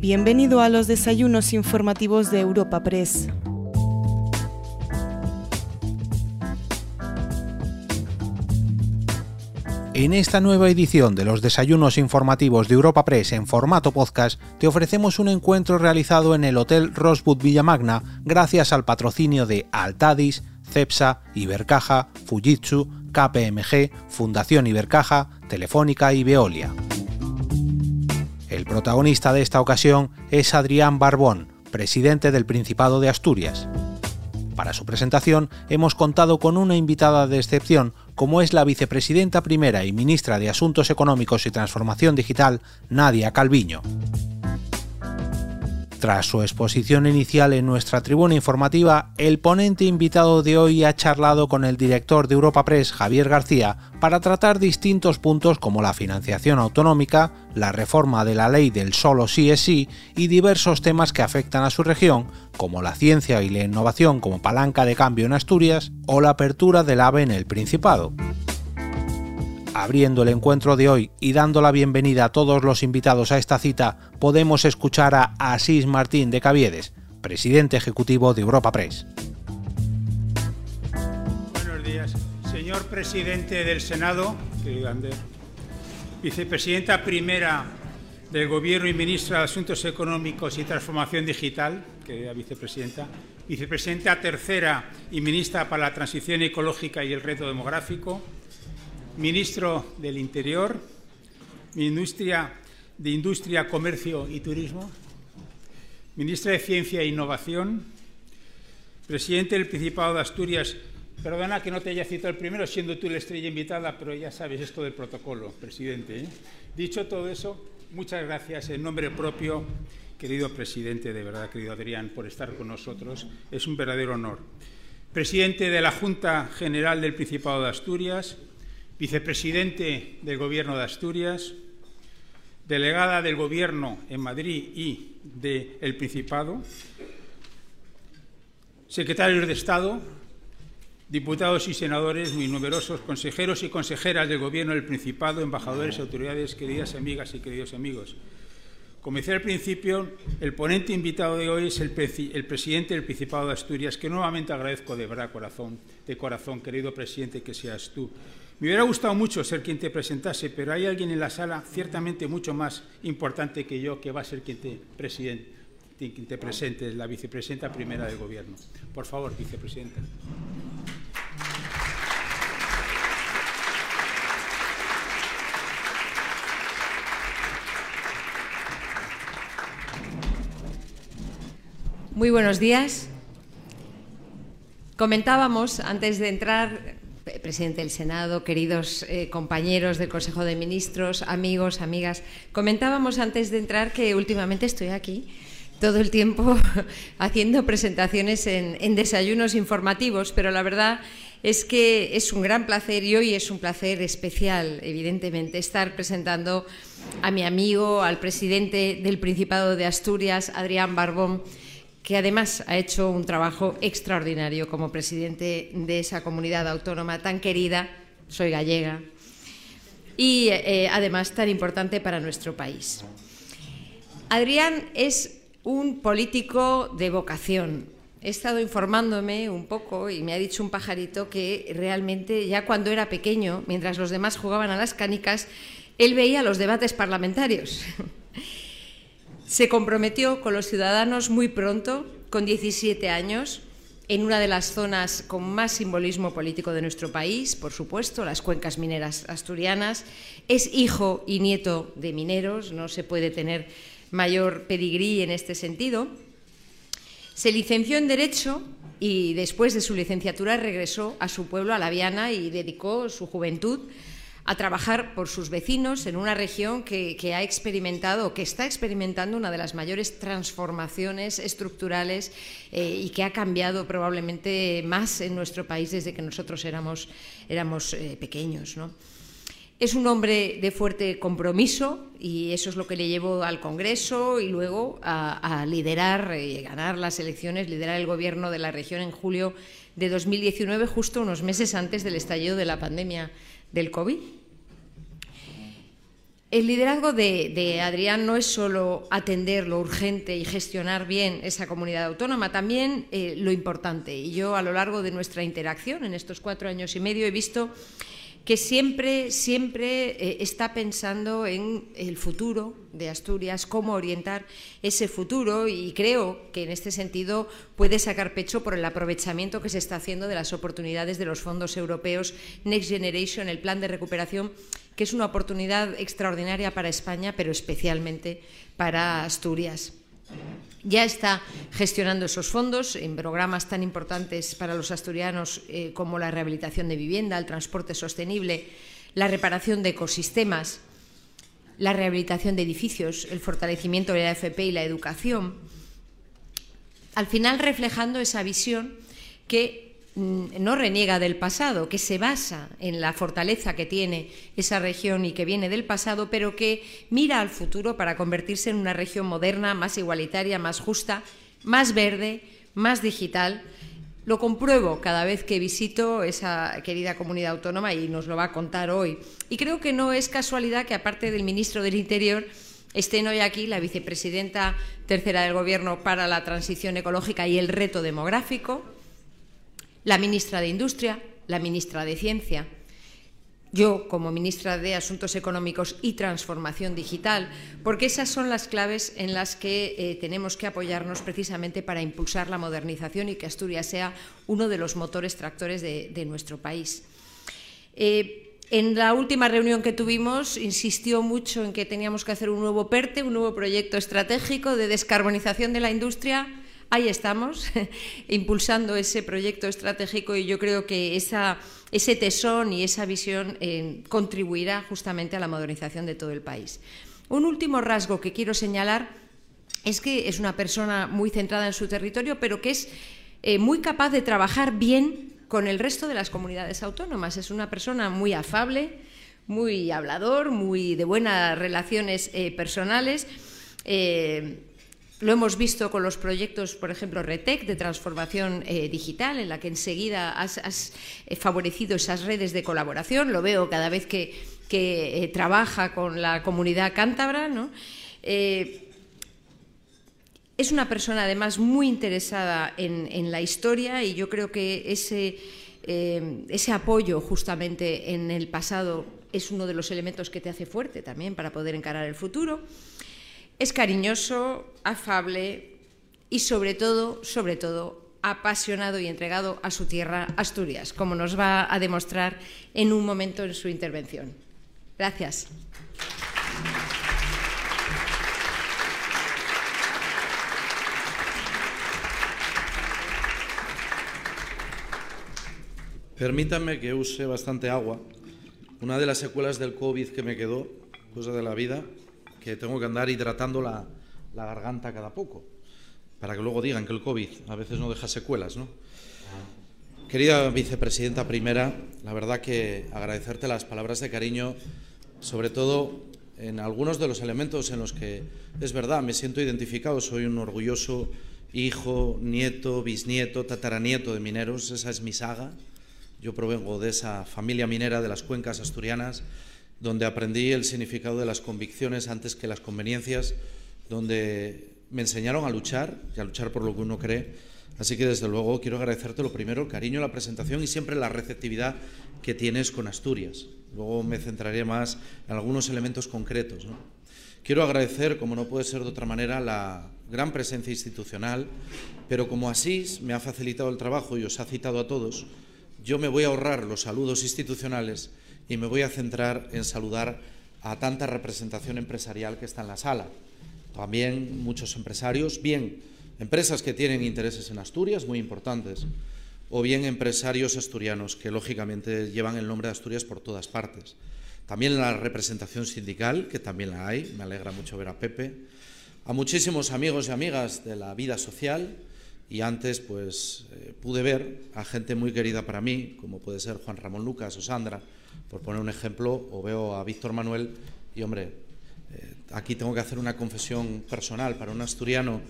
Bienvenido a los desayunos informativos de Europa Press. En esta nueva edición de los desayunos informativos de Europa Press en formato podcast, te ofrecemos un encuentro realizado en el Hotel Rosewood Villamagna gracias al patrocinio de Altadis, Cepsa, Ibercaja, Fujitsu, KPMG, Fundación Ibercaja, Telefónica y Veolia. El protagonista de esta ocasión es Adrián Barbón, presidente del Principado de Asturias. Para su presentación hemos contado con una invitada de excepción como es la vicepresidenta primera y ministra de Asuntos Económicos y Transformación Digital, Nadia Calviño. Tras su exposición inicial en nuestra tribuna informativa, el ponente invitado de hoy ha charlado con el director de Europa Press, Javier García, para tratar distintos puntos como la financiación autonómica, la reforma de la ley del solo sí es sí y diversos temas que afectan a su región, como la ciencia y la innovación como palanca de cambio en Asturias o la apertura del AVE en el Principado. Abriendo el encuentro de hoy y dando la bienvenida a todos los invitados a esta cita, podemos escuchar a Asís Martín de Caviedes, presidente ejecutivo de Europa Press. Buenos días, señor presidente del Senado, vicepresidenta primera del Gobierno y ministra de Asuntos Económicos y Transformación Digital, querida vicepresidenta, vicepresidenta tercera y ministra para la Transición Ecológica y el Reto Demográfico, ministro del Interior, ministra de Industria, Comercio y Turismo, ministra de Ciencia e Innovación, presidente del Principado de Asturias. Perdona que no te haya citado el primero, siendo tú la estrella invitada, pero ya sabes esto del protocolo, presidente. ¿eh? Dicho todo eso, muchas gracias en nombre propio, querido presidente, de verdad, querido Adrián, por estar con nosotros. Es un verdadero honor. Presidente de la Junta General del Principado de Asturias, vicepresidente del Gobierno de Asturias, delegada del Gobierno en Madrid y del Principado, secretarios de Estado, diputados y senadores, muy numerosos consejeros y consejeras del Gobierno del Principado, embajadores, autoridades, queridas amigas y queridos amigos. Como decía al principio, el ponente invitado de hoy es el, el, presidente del Principado de Asturias, que nuevamente agradezco de verdad corazón, de corazón, querido presidente, que seas tú. Me hubiera gustado mucho ser quien te presentase, pero hay alguien en la sala ciertamente mucho más importante que yo que va a ser quien te, quien te presente, la vicepresidenta primera del Gobierno. Por favor, vicepresidenta. Muy buenos días. Comentábamos antes de entrar presidente del Senado, queridos eh, compañeros del Consejo de Ministros, amigos, amigas. Comentábamos antes de entrar que últimamente estoy aquí todo el tiempo haciendo presentaciones en, desayunos informativos, pero la verdad es que es un gran placer y hoy es un placer especial, evidentemente, estar presentando a mi amigo, al presidente del Principado de Asturias, Adrián Barbón que además ha hecho un trabajo extraordinario como presidente de esa comunidad autónoma tan querida, soy gallega, y eh, además tan importante para nuestro país. Adrián es un político de vocación. He estado informándome un poco y me ha dicho un pajarito que realmente ya cuando era pequeño, mientras los demás jugaban a las canicas, él veía los debates parlamentarios. Se comprometió con los ciudadanos muy pronto, con 17 años, en una de las zonas con más simbolismo político de nuestro país, por supuesto, las cuencas mineras asturianas. Es hijo y nieto de mineros, no se puede tener mayor pedigrí en este sentido. Se licenció en Derecho y después de su licenciatura regresó a su pueblo, a La Viana, y dedicó su juventud a trabajar por sus vecinos en una región que, ha experimentado, que está experimentando una de las mayores transformaciones estructurales eh, y que ha cambiado probablemente más en nuestro país desde que nosotros éramos, éramos eh, pequeños. Es un hombre de fuerte compromiso y eso es lo que le llevó al Congreso y luego a, liderar y eh, ganar las elecciones, liderar el gobierno de la región en julio de 2019, justo unos meses antes del estallido de la pandemia del COVID. El liderazgo de, Adrián no es solo atender lo urgente y gestionar bien esa comunidad autónoma, también eh, lo importante. Y yo a lo largo de nuestra interacción en estos cuatro años y medio he visto que siempre, siempre eh, está pensando en el futuro de Asturias, cómo orientar ese futuro y creo que en este sentido puede sacar pecho por el aprovechamiento que se está haciendo de las oportunidades de los fondos europeos Next Generation, el plan de recuperación, que es una oportunidad extraordinaria para España, pero especialmente para Asturias ya está gestionando esos fondos en programas tan importantes para los asturianos eh, como la rehabilitación de vivienda, el transporte sostenible, la reparación de ecosistemas, la rehabilitación de edificios, el fortalecimiento de la AFP y la educación. Al final reflejando esa visión que no reniega del pasado, que se basa en la fortaleza que tiene esa región y que viene del pasado, pero que mira al futuro para convertirse en una región moderna, más igualitaria, más justa, más verde, más digital. Lo compruebo cada vez que visito esa querida comunidad autónoma y nos lo va a contar hoy. Y creo que no es casualidad que, aparte del ministro del Interior, estén hoy aquí la vicepresidenta tercera del Gobierno para la transición ecológica y el reto demográfico, la ministra de Industria, la ministra de Ciencia, yo como ministra de Asuntos Económicos y Transformación Digital, porque esas son las claves en las que eh, tenemos que apoyarnos precisamente para impulsar la modernización y que Asturias sea uno de los motores tractores de, nuestro país. Eh, en la última reunión que tuvimos insistió mucho en que teníamos que hacer un nuevo PERTE, un nuevo proyecto estratégico de descarbonización de la industria ahí estamos, impulsando ese proyecto estratégico y yo creo que ese tesón y esa visión eh, contribuirá justamente a la modernización de todo el país. Un último rasgo que quiero señalar es que es una persona muy centrada en su territorio, pero que es eh, muy capaz de trabajar bien con el resto de las comunidades autónomas. Es una persona muy afable, muy hablador, muy de buenas relaciones eh, personales. Lo hemos visto con los proyectos, por ejemplo, RETEC, de transformación eh, digital, en la que enseguida has, eh, favorecido esas redes de colaboración. Lo veo cada vez que, eh, trabaja con la comunidad cántabra. es una persona, además, muy interesada en, la historia y yo creo que ese, ese apoyo justamente en el pasado es uno de los elementos que te hace fuerte también para poder encarar el futuro. Es cariñoso, afable y sobre todo, sobre todo, apasionado y entregado a su tierra, Asturias, como nos va a demostrar en un momento en su intervención. Gracias. Permítanme que use bastante agua. Una de las secuelas del COVID que me quedó, cosa de la vida, que tengo que andar hidratando la, garganta cada poco, para que luego digan que el COVID a veces no deja secuelas, ¿no? Querida vicepresidenta primera, la verdad que agradecerte las palabras de cariño, sobre todo en algunos de los elementos en los que es verdad, me siento identificado, soy un orgulloso hijo, nieto, bisnieto, tataranieto de mineros, esa es mi saga. Yo provengo de esa familia minera de las cuencas asturianas donde aprendí el significado de las convicciones antes que las conveniencias, donde me enseñaron a luchar y a luchar por lo que uno cree. Así que desde luego quiero agradecerte lo primero, el cariño, la presentación y siempre la receptividad que tienes con Asturias. Luego me centraré más en algunos elementos concretos. Quiero agradecer, como no puede ser de otra manera, la gran presencia institucional, pero como Asís me ha facilitado el trabajo y os ha citado a todos, yo me voy a ahorrar los saludos institucionales y me voy a centrar en saludar a tanta representación empresarial que está en la sala. También muchos empresarios, bien empresas que tienen intereses en Asturias, muy importantes, o bien empresarios asturianos que lógicamente llevan el nombre de Asturias por todas partes. También la representación sindical, que también la hay, me alegra mucho ver a Pepe, a muchísimos amigos y amigas de la vida social, y antes pues eh, pude ver a gente muy querida para mí, como puede ser Juan Ramón Lucas o Sandra, por poner un ejemplo, o veo a Víctor Manuel y, hombre, eh, aquí tengo que hacer una confesión personal para un asturiano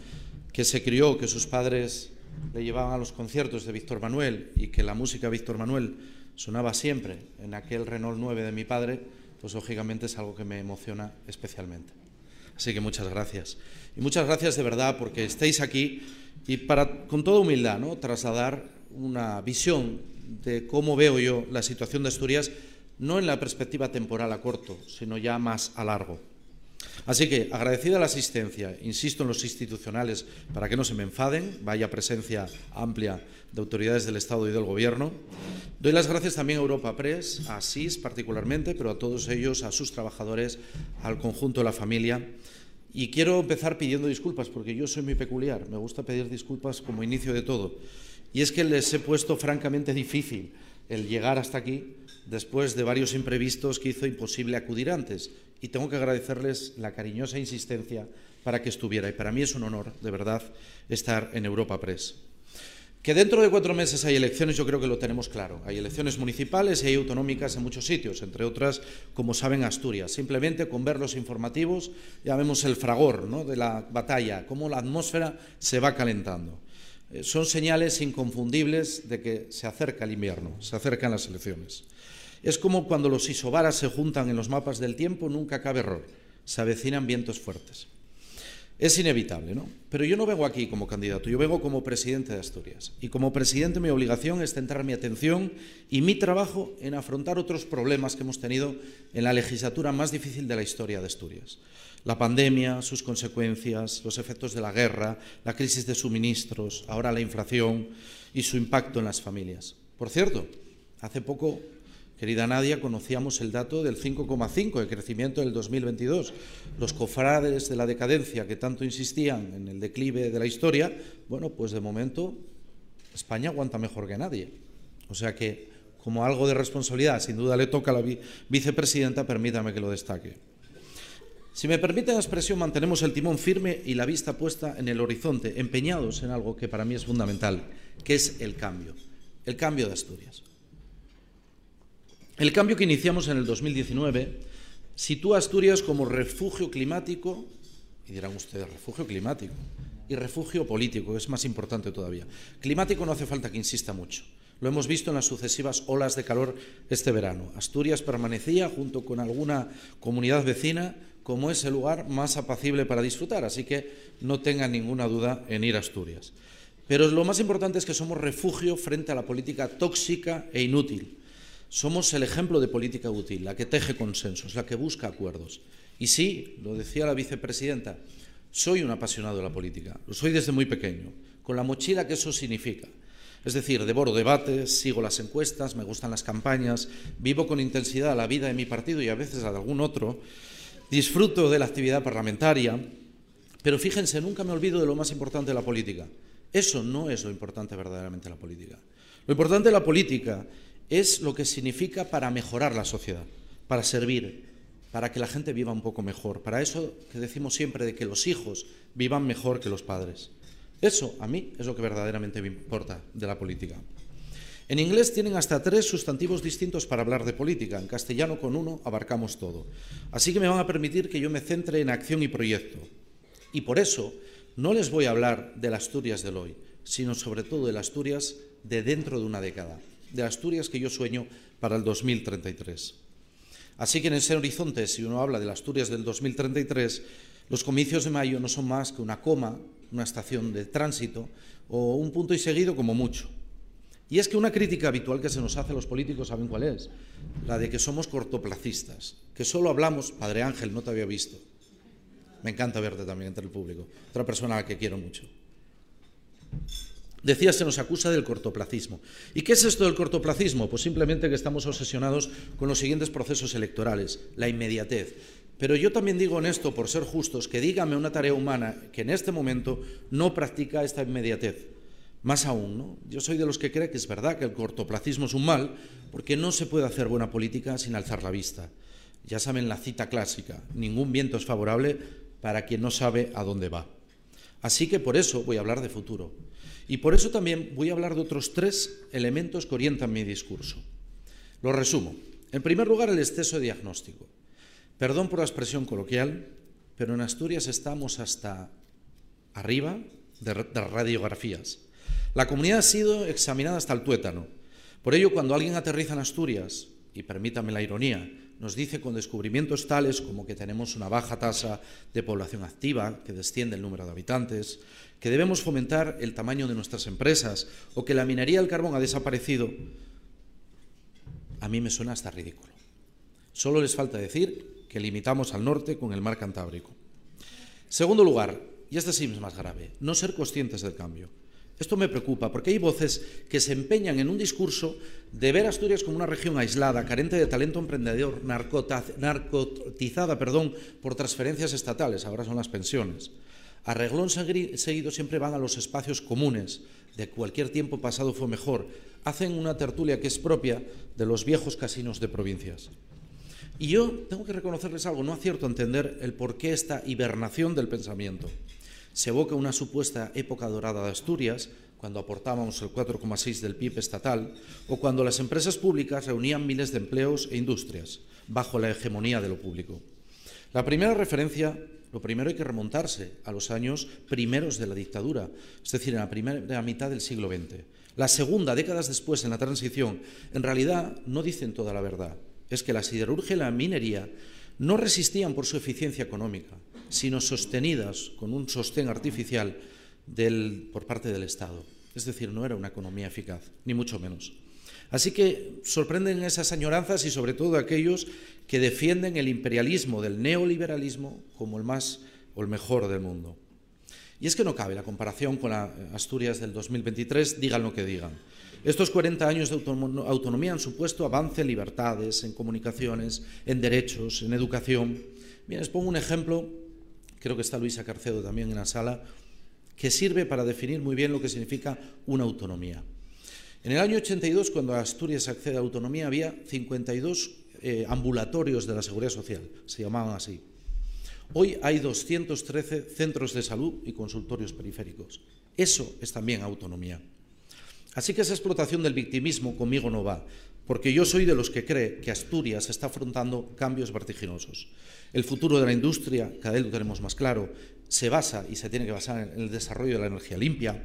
que se crió, que sus padres le llevaban a los conciertos de Víctor Manuel y que la música de Víctor Manuel sonaba siempre en aquel Renault 9 de mi padre, pues lógicamente es algo que me emociona especialmente. Así que muchas gracias. Y muchas gracias de verdad porque estéis aquí y para, con toda humildad, ¿no? trasladar una visión de cómo veo yo la situación de Asturias, no en la perspectiva temporal a corto, sino ya más a largo. Así que, agradecida la asistencia, insisto en los institucionales para que no se me enfaden, vaya presencia amplia de autoridades del Estado y del Gobierno. Doy las gracias también a Europa Press, a SIS particularmente, pero a todos ellos, a sus trabajadores, al conjunto de la familia. Y quiero empezar pidiendo disculpas, porque yo soy muy peculiar, me gusta pedir disculpas como inicio de todo. Y es que les he puesto francamente difícil el llegar hasta aquí después de varios imprevistos que hizo imposible acudir antes. Y tengo que agradecerles la cariñosa insistencia para que estuviera. Y para mí es un honor, de verdad, estar en Europa Press. Que dentro de cuatro meses hay elecciones, yo creo que lo tenemos claro. Hay elecciones municipales y hay autonómicas en muchos sitios, entre otras, como saben, Asturias. Simplemente con ver los informativos ya vemos el fragor ¿no? de la batalla, cómo la atmósfera se va calentando. Eh, son señales inconfundibles de que se acerca el invierno, se acercan las elecciones. Es como cuando los isobaras se juntan en los mapas del tiempo, nunca cabe error, se avecinan vientos fuertes. Es inevitable, ¿no? Pero yo no vengo aquí como candidato, yo vengo como presidente de Asturias. Y como presidente mi obligación es centrar mi atención y mi trabajo en afrontar otros problemas que hemos tenido en la legislatura más difícil de la historia de Asturias la pandemia, sus consecuencias, los efectos de la guerra, la crisis de suministros, ahora la inflación y su impacto en las familias. Por cierto, hace poco, querida Nadia, conocíamos el dato del 5,5 de crecimiento del 2022. Los cofrades de la decadencia que tanto insistían en el declive de la historia, bueno, pues de momento España aguanta mejor que nadie. O sea que, como algo de responsabilidad, sin duda le toca a la vicepresidenta, permítame que lo destaque. Si me permiten la expresión, mantenemos el timón firme y la vista puesta en el horizonte, empeñados en algo que para mí es fundamental, que es el cambio, el cambio de Asturias. El cambio que iniciamos en el 2019 sitúa Asturias como refugio climático, y dirán ustedes, refugio climático, y refugio político, que es más importante todavía. Climático no hace falta que insista mucho. Lo hemos visto en las sucesivas olas de calor este verano. Asturias permanecía, junto con alguna comunidad vecina, como es el lugar más apacible para disfrutar, así que no tengan ninguna duda en ir a Asturias. Pero lo más importante es que somos refugio frente a la política tóxica e inútil. Somos el ejemplo de política útil, la que teje consensos, la que busca acuerdos. Y sí, lo decía la vicepresidenta, soy un apasionado de la política, lo soy desde muy pequeño, con la mochila que eso significa. Es decir, devoro debates, sigo las encuestas, me gustan las campañas, vivo con intensidad la vida de mi partido y a veces la de algún otro, disfruto de la actividad parlamentaria, pero fíjense, nunca me olvido de lo más importante de la política. Eso no es lo importante verdaderamente de la política. Lo importante de la política es lo que significa para mejorar la sociedad, para servir, para que la gente viva un poco mejor, para eso que decimos siempre de que los hijos vivan mejor que los padres. Eso a mí es lo que verdaderamente me importa de la política. En inglés tienen hasta tres sustantivos distintos para hablar de política. En castellano con uno abarcamos todo. Así que me van a permitir que yo me centre en acción y proyecto. Y por eso no les voy a hablar de las Asturias del hoy, sino sobre todo de las Asturias de dentro de una década, de Asturias que yo sueño para el 2033. Así que en ese horizonte, si uno habla de Asturias del 2033, los comicios de mayo no son más que una coma, una estación de tránsito o un punto y seguido como mucho. Y es que una crítica habitual que se nos hace a los políticos, ¿saben cuál es? La de que somos cortoplacistas, que solo hablamos, Padre Ángel, no te había visto. Me encanta verte también entre el público, otra persona a la que quiero mucho. Decía, se nos acusa del cortoplacismo. ¿Y qué es esto del cortoplacismo? Pues simplemente que estamos obsesionados con los siguientes procesos electorales, la inmediatez. Pero yo también digo en esto, por ser justos, que dígame una tarea humana que en este momento no practica esta inmediatez. Más aún, ¿no? yo soy de los que cree que es verdad que el cortoplacismo es un mal, porque no se puede hacer buena política sin alzar la vista. Ya saben la cita clásica, ningún viento es favorable para quien no sabe a dónde va. Así que por eso voy a hablar de futuro. Y por eso también voy a hablar de otros tres elementos que orientan mi discurso. Lo resumo. En primer lugar, el exceso de diagnóstico. Perdón por la expresión coloquial, pero en Asturias estamos hasta arriba de, radiografías. La comunidad ha sido examinada hasta el tuétano. Por ello, cuando alguien aterriza en Asturias, y permítame la ironía, nos dice con descubrimientos tales como que tenemos una baja tasa de población activa, que desciende el número de habitantes, que debemos fomentar el tamaño de nuestras empresas o que la minería del carbón ha desaparecido, a mí me suena hasta ridículo. Solo les falta decir que limitamos al norte con el mar Cantábrico. Segundo lugar, y este sí es más grave, no ser conscientes del cambio. Esto me preocupa porque hay voces que se empeñan en un discurso de ver Asturias como una región aislada, carente de talento emprendedor, narcotizada perdón, por transferencias estatales, ahora son las pensiones. A reglón seguido siempre van a los espacios comunes, de cualquier tiempo pasado fue mejor. Hacen una tertulia que es propia de los viejos casinos de provincias. Y yo tengo que reconocerles algo, no acierto a entender el por qué esta hibernación del pensamiento se evoca una supuesta época dorada de Asturias, cuando aportábamos el 4,6 del PIB estatal, o cuando las empresas públicas reunían miles de empleos e industrias, bajo la hegemonía de lo público. La primera referencia, lo primero hay que remontarse a los años primeros de la dictadura, es decir, en la primera mitad del siglo XX. La segunda, décadas después, en la transición, en realidad no dicen toda la verdad. Es que la siderurgia y la minería no resistían por su eficiencia económica, sino sostenidas con un sostén artificial por parte del Estado. Es decir, no era una economía eficaz, ni mucho menos. Así que sorprenden esas añoranzas y sobre todo aquellos que defienden el imperialismo del neoliberalismo como el más o el mejor del mundo. Y es que no cabe la comparación con la Asturias del 2023, digan lo que digan. Estos 40 años de autonomía han supuesto avance en libertades, en comunicaciones, en derechos, en educación. Bien, les pongo un ejemplo, creo que está Luisa Carcedo también en la sala, que sirve para definir muy bien lo que significa una autonomía. En el año 82, cuando Asturias accede a autonomía, había 52 eh, ambulatorios de la Seguridad Social, se llamaban así. Hoy hay 213 centros de salud y consultorios periféricos. Eso es también autonomía. Así que esa explotación del victimismo conmigo no va, porque yo soy de los que cree que Asturias está afrontando cambios vertiginosos. El futuro de la industria, cada vez lo tenemos más claro, se basa y se tiene que basar en el desarrollo de la energía limpia.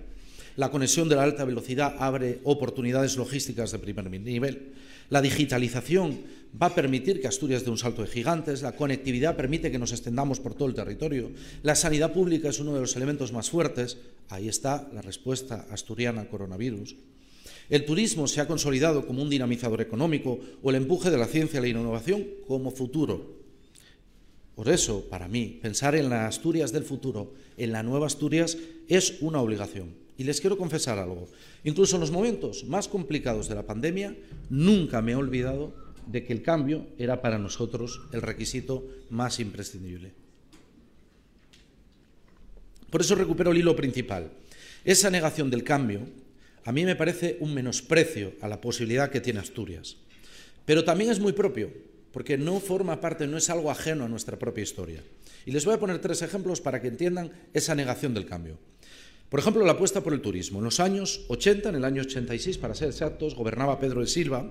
La conexión de la alta velocidad abre oportunidades logísticas de primer nivel. La digitalización va a permitir que Asturias dé un salto de gigantes, la conectividad permite que nos extendamos por todo el territorio, la sanidad pública es uno de los elementos más fuertes, ahí está la respuesta asturiana al coronavirus. El turismo se ha consolidado como un dinamizador económico o el empuje de la ciencia y la innovación como futuro. Por eso, para mí, pensar en las Asturias del futuro, en la nueva Asturias, es una obligación. Y les quiero confesar algo. Incluso en los momentos más complicados de la pandemia, nunca me he olvidado de que el cambio era para nosotros el requisito más imprescindible. Por eso recupero el hilo principal. Esa negación del cambio a mí me parece un menosprecio a la posibilidad que tiene Asturias. Pero también es muy propio, porque no forma parte, no es algo ajeno a nuestra propia historia. Y les voy a poner tres ejemplos para que entiendan esa negación del cambio. Por ejemplo, la apuesta por el turismo. En los años 80, en el año 86, para ser exactos, gobernaba Pedro de Silva.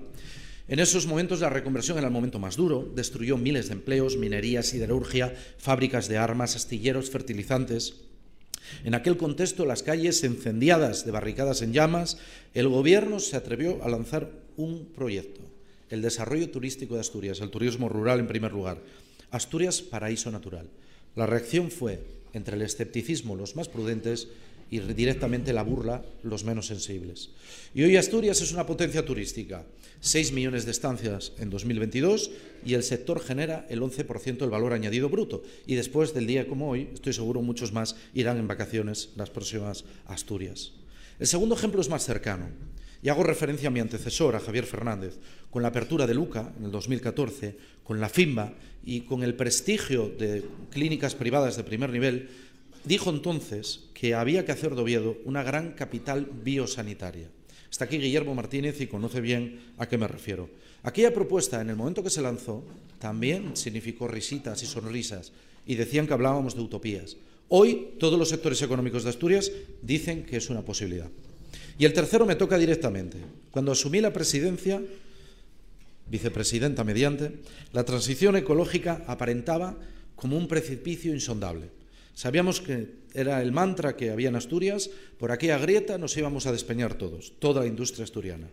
En esos momentos la reconversión era el momento más duro, destruyó miles de empleos, minería, siderurgia, fábricas de armas, astilleros, fertilizantes. En aquel contexto, las calles encendiadas de barricadas en llamas, el gobierno se atrevió a lanzar un proyecto, el desarrollo turístico de Asturias, el turismo rural en primer lugar. Asturias, paraíso natural. La reacción fue, entre el escepticismo, los más prudentes, y directamente la burla los menos sensibles. Y hoy Asturias es una potencia turística, 6 millones de estancias en 2022 y el sector genera el 11% del valor añadido bruto. Y después del día como hoy, estoy seguro muchos más irán en vacaciones las próximas Asturias. El segundo ejemplo es más cercano. Y hago referencia a mi antecesor, a Javier Fernández, con la apertura de Luca en el 2014, con la FIMBA y con el prestigio de clínicas privadas de primer nivel, dijo entonces que había que hacer de una gran capital biosanitaria. Está aquí Guillermo Martínez y conoce bien a qué me refiero. Aquella propuesta, en el momento que se lanzó, también significó risitas y sonrisas y decían que hablábamos de utopías. Hoy todos los sectores económicos de Asturias dicen que es una posibilidad. Y el tercero me toca directamente. Cuando asumí la presidencia, vicepresidenta mediante, la transición ecológica aparentaba como un precipicio insondable. Sabíamos que era el mantra que había en Asturias, por aquella grieta nos íbamos a despeñar todos, toda la industria asturiana.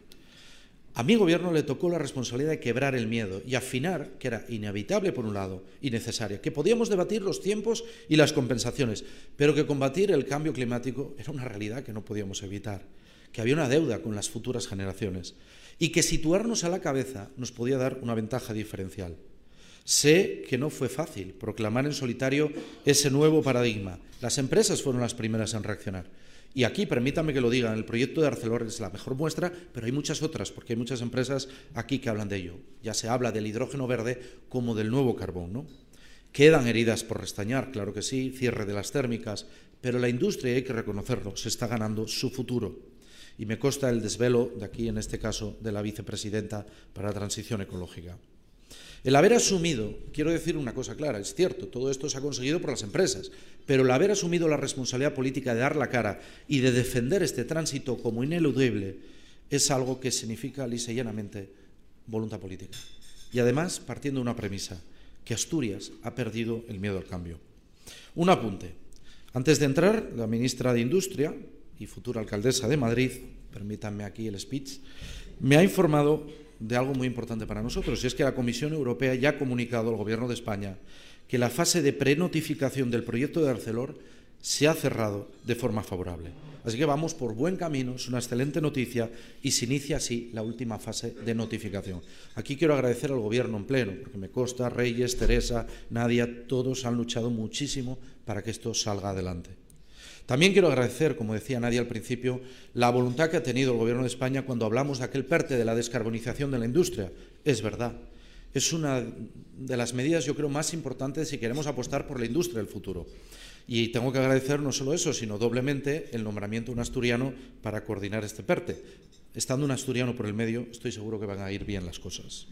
A mi gobierno le tocó la responsabilidad de quebrar el miedo y afinar que era inevitable por un lado y necesaria, que podíamos debatir los tiempos y las compensaciones, pero que combatir el cambio climático era una realidad que no podíamos evitar, que había una deuda con las futuras generaciones y que situarnos a la cabeza nos podía dar una ventaja diferencial. Sé que no fue fácil proclamar en solitario ese nuevo paradigma. Las empresas fueron las primeras en reaccionar. Y aquí, permítame que lo diga, el proyecto de Arcelor es la mejor muestra, pero hay muchas otras, porque hay muchas empresas aquí que hablan de ello. Ya se habla del hidrógeno verde como del nuevo carbón, ¿no? Quedan heridas por restañar, claro que sí, cierre de las térmicas, pero la industria, hay que reconocerlo, se está ganando su futuro. Y me consta el desvelo de aquí, en este caso, de la vicepresidenta para la transición ecológica. El haber asumido, quiero decir una cosa clara, es cierto, todo esto se ha conseguido por las empresas, pero el haber asumido la responsabilidad política de dar la cara y de defender este tránsito como ineludible es algo que significa lisa y llanamente voluntad política. Y además, partiendo de una premisa, que Asturias ha perdido el miedo al cambio. Un apunte. Antes de entrar, la ministra de Industria y futura alcaldesa de Madrid, permítanme aquí el speech, me ha informado de algo muy importante para nosotros, y es que la Comisión Europea ya ha comunicado al Gobierno de España que la fase de prenotificación del proyecto de Arcelor se ha cerrado de forma favorable. Así que vamos por buen camino, es una excelente noticia y se inicia así la última fase de notificación. Aquí quiero agradecer al Gobierno en pleno, porque me consta, Reyes, Teresa, Nadia, todos han luchado muchísimo para que esto salga adelante. También quiero agradecer, como decía Nadia al principio, la voluntad que ha tenido el Gobierno de España cuando hablamos de aquel PERTE de la descarbonización de la industria. Es verdad, es una de las medidas, yo creo, más importantes si queremos apostar por la industria del futuro. Y tengo que agradecer no solo eso, sino doblemente el nombramiento de un asturiano para coordinar este PERTE. Estando un asturiano por el medio, estoy seguro que van a ir bien las cosas.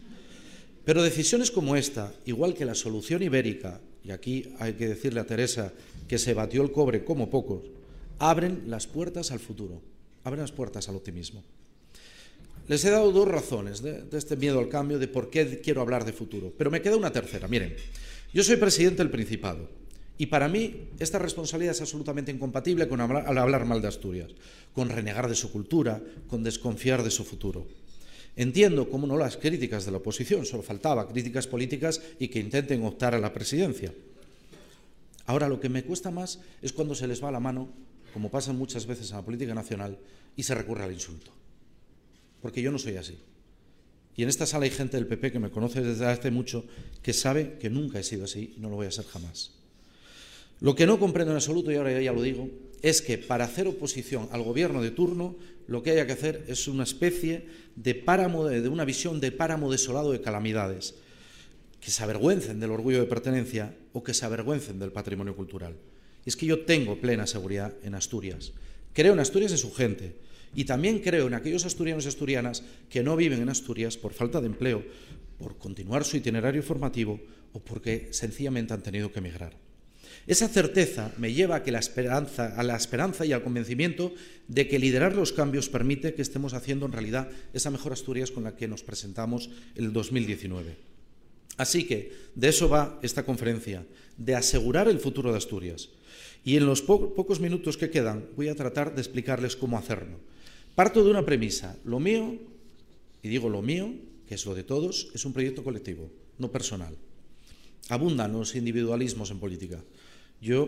Pero decisiones como esta, igual que la solución ibérica, y aquí hay que decirle a Teresa que se batió el cobre como pocos, abren las puertas al futuro, abren las puertas al optimismo. Les he dado dos razones de, este miedo al cambio, de por qué quiero hablar de futuro, pero me queda una tercera. Miren, yo soy presidente del Principado y para mí esta responsabilidad es absolutamente incompatible con hablar mal de Asturias, con renegar de su cultura, con desconfiar de su futuro. Entiendo, cómo no, las críticas de la oposición, solo faltaba críticas políticas y que intenten optar a la presidencia. Ahora, lo que me cuesta más es cuando se les va la mano, como pasa muchas veces en la política nacional, y se recurre al insulto. Porque yo no soy así. Y en esta sala hay gente del PP que me conoce desde hace mucho que sabe que nunca he sido así y no lo voy a ser jamás. Lo que no comprendo en absoluto, y ahora ya lo digo, es que para hacer oposición al gobierno de turno lo que haya que hacer es una especie de páramo, de una visión de páramo desolado de calamidades, que se avergüencen del orgullo de pertenencia o que se avergüencen del patrimonio cultural. Y es que yo tengo plena seguridad en Asturias. Creo en Asturias y su gente. Y también creo en aquellos asturianos y asturianas que no viven en Asturias por falta de empleo, por continuar su itinerario formativo o porque sencillamente han tenido que emigrar. Esa certeza me lleva a, que la esperanza, a la esperanza y al convencimiento de que liderar los cambios permite que estemos haciendo en realidad esa mejor Asturias con la que nos presentamos en el 2019. Así que de eso va esta conferencia, de asegurar el futuro de Asturias. Y en los pocos minutos que quedan voy a tratar de explicarles cómo hacerlo. Parto de una premisa. Lo mío, y digo lo mío, que es lo de todos, es un proyecto colectivo, no personal. Abundan los individualismos en política. Yo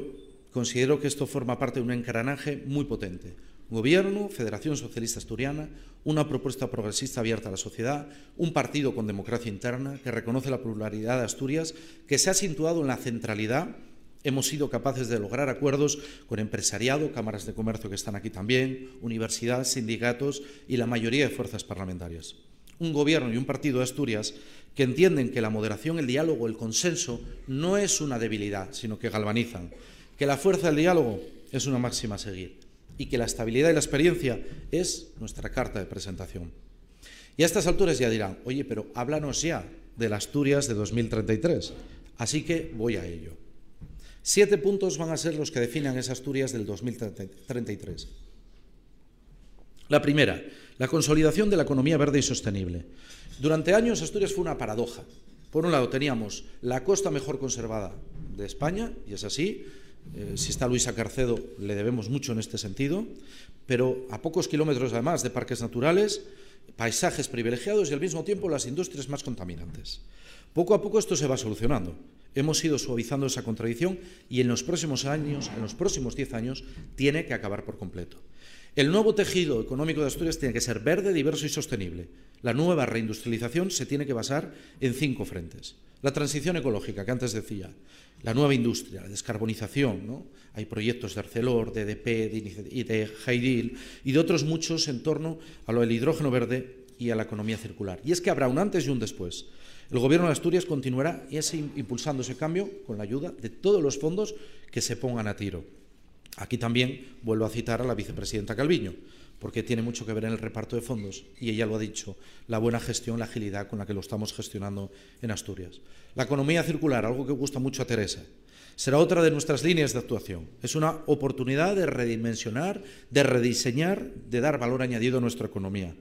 considero que esto forma parte de un encaranaje muy potente. Gobierno, Federación Socialista Asturiana, una propuesta progresista abierta a la sociedad, un partido con democracia interna que reconoce la pluralidad de Asturias, que se ha situado en la centralidad. Hemos sido capaces de lograr acuerdos con empresariado, cámaras de comercio que están aquí también, universidades, sindicatos y la mayoría de fuerzas parlamentarias. Un gobierno y un partido de Asturias que entienden que la moderación, el diálogo, el consenso no es una debilidad, sino que galvanizan, que la fuerza del diálogo es una máxima a seguir y que la estabilidad y la experiencia es nuestra carta de presentación. Y a estas alturas ya dirán, oye, pero háblanos ya de las Asturias de 2033. Así que voy a ello. Siete puntos van a ser los que definan esas Asturias del 2033. La primera, la consolidación de la economía verde y sostenible. Durante años Asturias fue una paradoja. Por un lado teníamos la costa mejor conservada de España, y es así, eh, si está Luisa Carcedo le debemos mucho en este sentido, pero a pocos kilómetros además de parques naturales, paisajes privilegiados y al mismo tiempo las industrias más contaminantes. Poco a poco esto se va solucionando. Hemos ido suavizando esa contradicción y en los próximos años, en los próximos 10 años, tiene que acabar por completo. El nuevo tejido económico de Asturias tiene que ser verde, diverso y sostenible. La nueva reindustrialización se tiene que basar en cinco frentes. La transición ecológica, que antes decía, la nueva industria, la descarbonización. ¿no? Hay proyectos de Arcelor, de EDP, de, de Heidil y de otros muchos en torno a lo del hidrógeno verde y a la economía circular. Y es que habrá un antes y un después. El Gobierno de Asturias continuará impulsando ese cambio con la ayuda de todos los fondos que se pongan a tiro. Aquí también vuelvo a citar a la vicepresidenta Calviño, porque tiene mucho que ver en el reparto de fondos, y ella lo ha dicho, la buena gestión, la agilidad con la que lo estamos gestionando en Asturias. La economía circular, algo que gusta mucho a Teresa, será otra de nuestras líneas de actuación. Es una oportunidad de redimensionar, de rediseñar, de dar valor añadido a nuestra economía.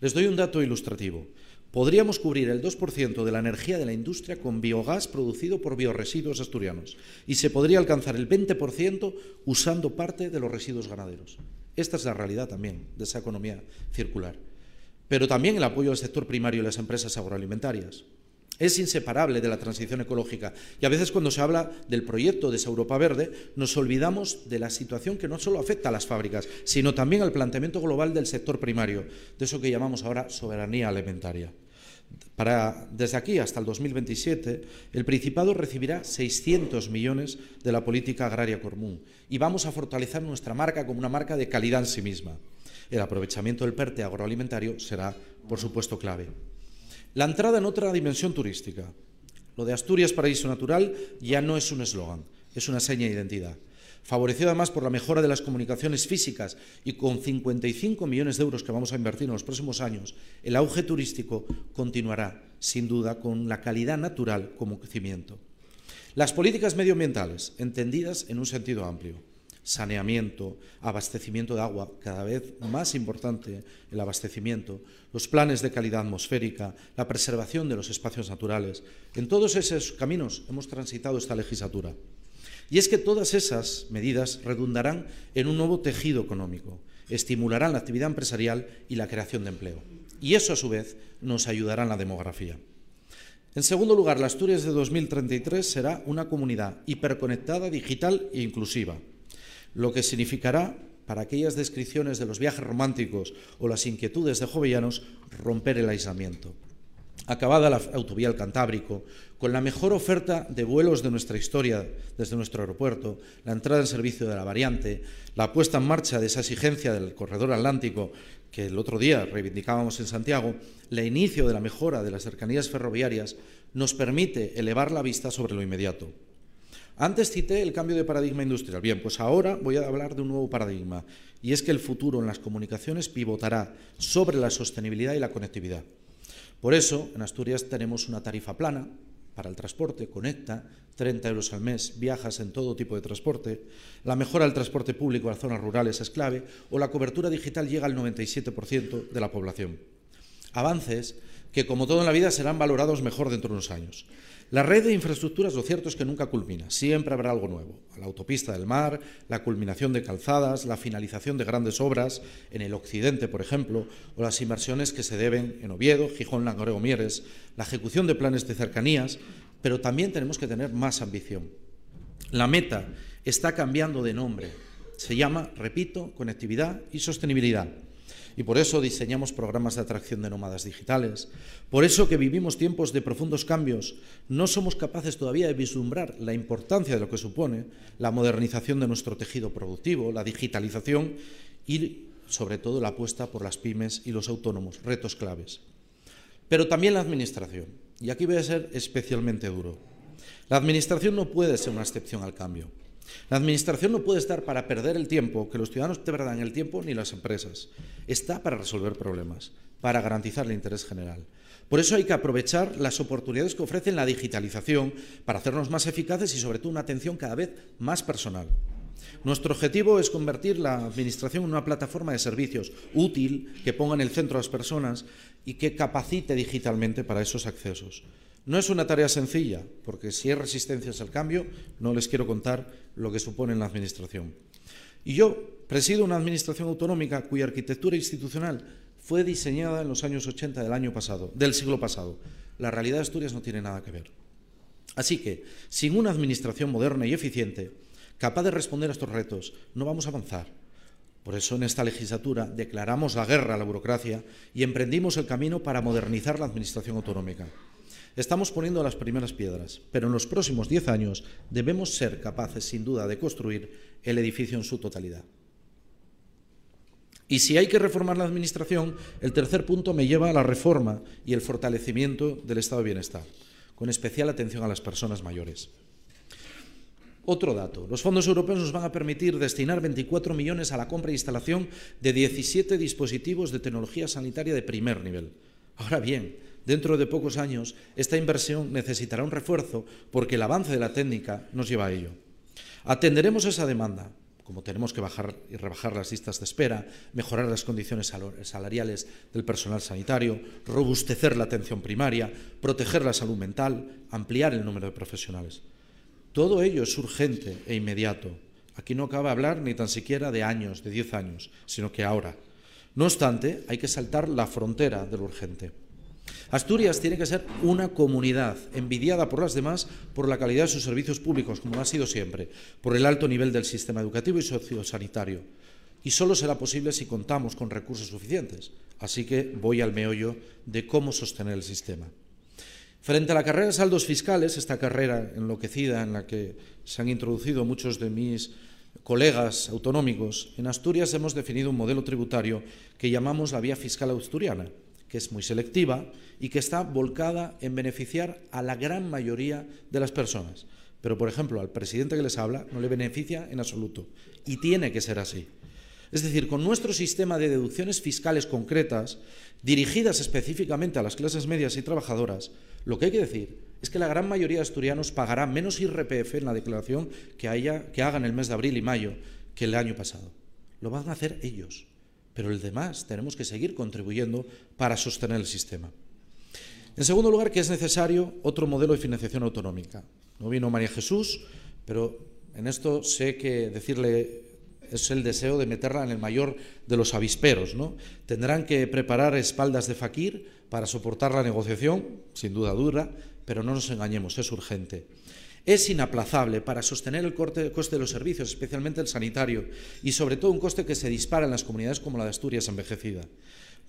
Les doy un dato ilustrativo. Podríamos cubrir el 2% de la energía de la industria con biogás producido por bioresiduos asturianos y se podría alcanzar el 20% usando parte de los residuos ganaderos. Esta es la realidad también de esa economía circular. Pero también el apoyo al sector primario y las empresas agroalimentarias. Es inseparable de la transición ecológica y a veces cuando se habla del proyecto de esa Europa Verde nos olvidamos de la situación que no solo afecta a las fábricas, sino también al planteamiento global del sector primario, de eso que llamamos ahora soberanía alimentaria. Para, desde aquí hasta el 2027, el Principado recibirá 600 millones de la política agraria común y vamos a fortalecer nuestra marca como una marca de calidad en sí misma. El aprovechamiento del PERTE agroalimentario será, por supuesto, clave. La entrada en otra dimensión turística. Lo de Asturias Paraíso Natural ya no es un eslogan, es una seña de identidad favorecido además por la mejora de las comunicaciones físicas y con 55 millones de euros que vamos a invertir en los próximos años, el auge turístico continuará, sin duda, con la calidad natural como crecimiento. Las políticas medioambientales, entendidas en un sentido amplio, saneamiento, abastecimiento de agua, cada vez más importante el abastecimiento, los planes de calidad atmosférica, la preservación de los espacios naturales. En todos esos caminos hemos transitado esta legislatura. Y es que todas esas medidas redundarán en un nuevo tejido económico, estimularán la actividad empresarial y la creación de empleo. Y eso, a su vez, nos ayudará en la demografía. En segundo lugar, la Asturias de 2033 será una comunidad hiperconectada, digital e inclusiva, lo que significará, para aquellas descripciones de los viajes románticos o las inquietudes de jovellanos, romper el aislamiento. Acabada la autovía al Cantábrico, con la mejor oferta de vuelos de nuestra historia desde nuestro aeropuerto, la entrada en servicio de la variante, la puesta en marcha de esa exigencia del corredor atlántico que el otro día reivindicábamos en Santiago, el inicio de la mejora de las cercanías ferroviarias nos permite elevar la vista sobre lo inmediato. Antes cité el cambio de paradigma industrial. Bien, pues ahora voy a hablar de un nuevo paradigma, y es que el futuro en las comunicaciones pivotará sobre la sostenibilidad y la conectividad. Por eso, en Asturias tenemos una tarifa plana para el transporte, conecta, 30 euros al mes, viajas en todo tipo de transporte, la mejora del transporte público a las zonas rurales es clave, o la cobertura digital llega al 97% de la población. Avances que, como todo en la vida, serán valorados mejor dentro de unos años. La red de infraestructuras, lo cierto es que nunca culmina, siempre habrá algo nuevo. La autopista del mar, la culminación de calzadas, la finalización de grandes obras en el occidente, por ejemplo, o las inversiones que se deben en Oviedo, Gijón, Langreo, Mieres, la ejecución de planes de cercanías, pero también tenemos que tener más ambición. La meta está cambiando de nombre. Se llama, repito, conectividad y sostenibilidad y por eso diseñamos programas de atracción de nómadas digitales. Por eso que vivimos tiempos de profundos cambios, no somos capaces todavía de vislumbrar la importancia de lo que supone la modernización de nuestro tejido productivo, la digitalización y sobre todo la apuesta por las pymes y los autónomos, retos claves. Pero también la Administración, y aquí voy a ser especialmente duro. La Administración no puede ser una excepción al cambio. La Administración no puede estar para perder el tiempo, que los ciudadanos perdan el tiempo, ni las empresas. Está para resolver problemas, para garantizar el interés general. Por eso hay que aprovechar las oportunidades que ofrece la digitalización para hacernos más eficaces y, sobre todo, una atención cada vez más personal. Nuestro objetivo es convertir la Administración en una plataforma de servicios útil, que ponga en el centro a las personas y que capacite digitalmente para esos accesos. No es una tarea sencilla, porque si hay resistencias al cambio, no les quiero contar lo que supone en la Administración. Y yo presido una Administración autonómica cuya arquitectura institucional fue diseñada en los años 80 del año pasado, del siglo pasado. La realidad de Asturias no tiene nada que ver. Así que, sin una administración moderna y eficiente, capaz de responder a estos retos, no vamos a avanzar. Por eso, en esta legislatura declaramos la guerra a la burocracia y emprendimos el camino para modernizar la administración autonómica. Estamos poniendo las primeras piedras, pero en los próximos diez años debemos ser capaces, sin duda, de construir el edificio en su totalidad. Y si hay que reformar la Administración, el tercer punto me lleva a la reforma y el fortalecimiento del estado de bienestar, con especial atención a las personas mayores. Otro dato, los fondos europeos nos van a permitir destinar 24 millones a la compra e instalación de 17 dispositivos de tecnología sanitaria de primer nivel. Ahora bien, dentro de pocos años, esta inversión necesitará un refuerzo porque el avance de la técnica nos lleva a ello. Atenderemos esa demanda, como tenemos que bajar y rebajar las listas de espera, mejorar las condiciones salariales del personal sanitario, robustecer la atención primaria, proteger la salud mental, ampliar el número de profesionales. Todo ello es urgente e inmediato. Aquí no cabe hablar ni tan siquiera de años, de diez años, sino que ahora. No obstante, hay que saltar la frontera de lo urgente. Asturias tiene que ser una comunidad envidiada por las demás por la calidad de sus servicios públicos, como ha sido siempre, por el alto nivel del sistema educativo y sociosanitario. Y solo será posible si contamos con recursos suficientes. Así que voy al meollo de cómo sostener el sistema. Frente a la carrera de saldos fiscales, esta carrera enloquecida en la que se han introducido muchos de mis colegas autonómicos, en Asturias hemos definido un modelo tributario que llamamos la vía fiscal asturiana que es muy selectiva y que está volcada en beneficiar a la gran mayoría de las personas. Pero, por ejemplo, al presidente que les habla no le beneficia en absoluto. Y tiene que ser así. Es decir, con nuestro sistema de deducciones fiscales concretas, dirigidas específicamente a las clases medias y trabajadoras, lo que hay que decir es que la gran mayoría de asturianos pagará menos IRPF en la declaración que, haya, que hagan el mes de abril y mayo que el año pasado. Lo van a hacer ellos pero el demás tenemos que seguir contribuyendo para sostener el sistema. En segundo lugar, que es necesario otro modelo de financiación autonómica. No vino María Jesús, pero en esto sé que decirle es el deseo de meterla en el mayor de los avisperos. ¿no? Tendrán que preparar espaldas de fakir para soportar la negociación, sin duda dura, pero no nos engañemos, es urgente es inaplazable para sostener el coste de los servicios, especialmente el sanitario, y sobre todo un coste que se dispara en las comunidades como la de Asturias envejecida.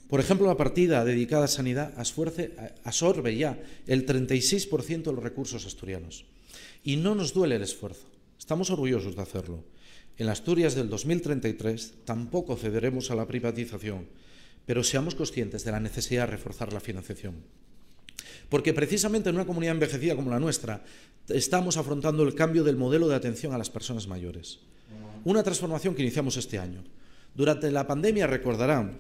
Por ejemplo, la partida dedicada a sanidad absorbe ya el 36% de los recursos asturianos. Y no nos duele el esfuerzo. Estamos orgullosos de hacerlo. En Asturias del 2033 tampoco cederemos a la privatización, pero seamos conscientes de la necesidad de reforzar la financiación. Porque precisamente en una comunidad envejecida como la nuestra estamos afrontando el cambio del modelo de atención a las personas mayores. Una transformación que iniciamos este año. Durante la pandemia, recordarán,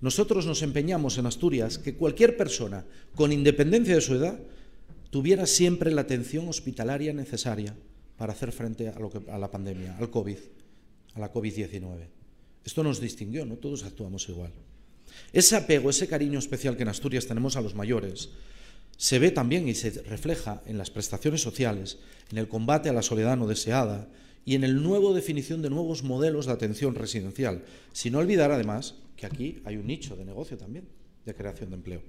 nosotros nos empeñamos en Asturias que cualquier persona, con independencia de su edad, tuviera siempre la atención hospitalaria necesaria para hacer frente a, a la pandemia, al COVID, a la COVID-19. Esto nos distinguió, no todos actuamos igual. Ese apego, ese cariño especial que en Asturias tenemos a los mayores, se ve también y se refleja en las prestaciones sociales, en el combate a la soledad no deseada y en el nuevo definición de nuevos modelos de atención residencial, sin olvidar además que aquí hay un nicho de negocio también de creación de empleo.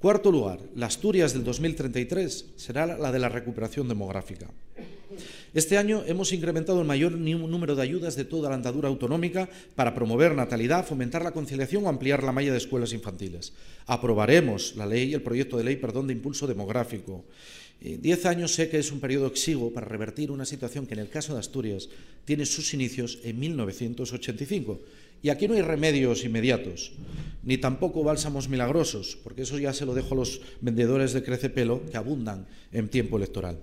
Cuarto lugar, la Asturias del 2033 será la de la recuperación demográfica. Este año hemos incrementado el mayor número de ayudas de toda la andadura autonómica para promover natalidad, fomentar la conciliación o ampliar la malla de escuelas infantiles. Aprobaremos la ley, el proyecto de ley, perdón, de impulso demográfico. Eh, diez años sé que es un periodo exiguo para revertir una situación que en el caso de Asturias tiene sus inicios en 1985. Y aquí no hay remedios inmediatos, ni tampoco bálsamos milagrosos, porque eso ya se lo dejo a los vendedores de crecepelo que abundan en tiempo electoral.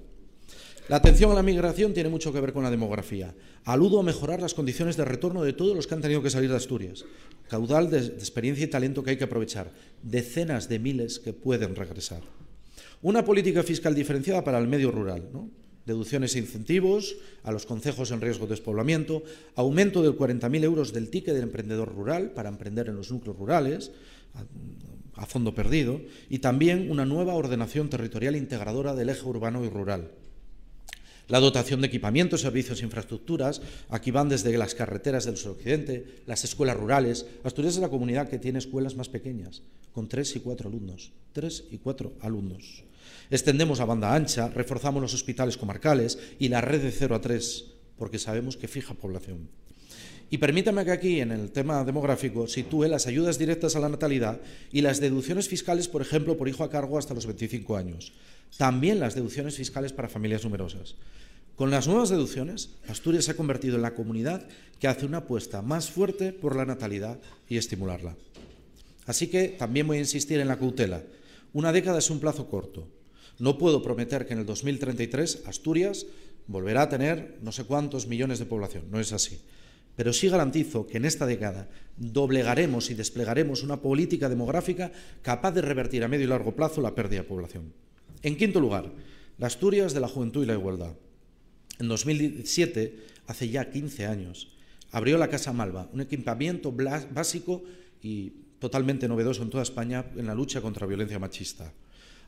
La atención a la migración tiene mucho que ver con la demografía. Aludo a mejorar las condiciones de retorno de todos los que han tenido que salir de Asturias. Caudal de, experiencia y talento que hay que aprovechar. Decenas de miles que pueden regresar. Una política fiscal diferenciada para el medio rural. Deducciones e incentivos a los concejos en riesgo de despoblamiento, aumento del 40.000 euros del ticket del emprendedor rural para emprender en los núcleos rurales, a fondo perdido, y también una nueva ordenación territorial integradora del eje urbano y rural. La dotación de equipamientos, servicios e infraestructuras, aquí van desde las carreteras del suroccidente, las escuelas rurales. Asturias es la comunidad que tiene escuelas más pequeñas, con tres y cuatro alumnos. Tres y cuatro alumnos. Extendemos la banda ancha, reforzamos los hospitales comarcales y la red de 0 a 3, porque sabemos que fija población. Y permítame que aquí, en el tema demográfico, sitúe las ayudas directas a la natalidad y las deducciones fiscales, por ejemplo, por hijo a cargo hasta los 25 años. También las deducciones fiscales para familias numerosas. Con las nuevas deducciones, Asturias se ha convertido en la comunidad que hace una apuesta más fuerte por la natalidad y estimularla. Así que también voy a insistir en la cautela. Una década es un plazo corto. No puedo prometer que en el 2033 Asturias volverá a tener no sé cuántos millones de población. No es así. Pero sí garantizo que en esta década doblegaremos y desplegaremos una política demográfica capaz de revertir a medio y largo plazo la pérdida de población. En quinto lugar, la Asturias de la juventud y la igualdad. En 2007, hace ya 15 años, abrió la Casa Malva, un equipamiento básico y totalmente novedoso en toda España en la lucha contra la violencia machista.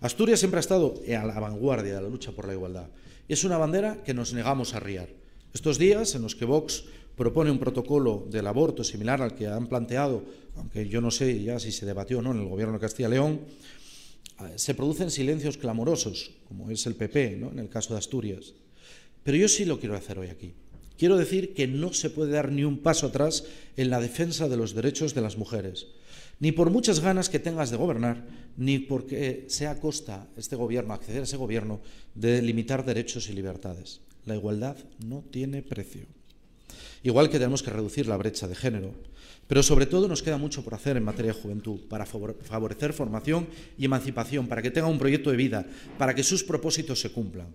Asturias siempre ha estado a la vanguardia de la lucha por la igualdad. Es una bandera que nos negamos a arriar. Estos días en los que Vox propone un protocolo del aborto similar al que han planteado, aunque yo no sé ya si se debatió o no en el gobierno de Castilla y León, eh, se producen silencios clamorosos, como es el PP, ¿no? en el caso de Asturias. Pero yo sí lo quiero hacer hoy aquí. Quiero decir que no se puede dar ni un paso atrás en la defensa de los derechos de las mujeres, ni por muchas ganas que tengas de gobernar, ni porque sea costa este gobierno, acceder a ese gobierno, de limitar derechos y libertades. La igualdad no tiene precio. Igual que tenemos que reducir la brecha de género, pero sobre todo nos queda mucho por hacer en materia de juventud, para favorecer formación y emancipación, para que tenga un proyecto de vida, para que sus propósitos se cumplan.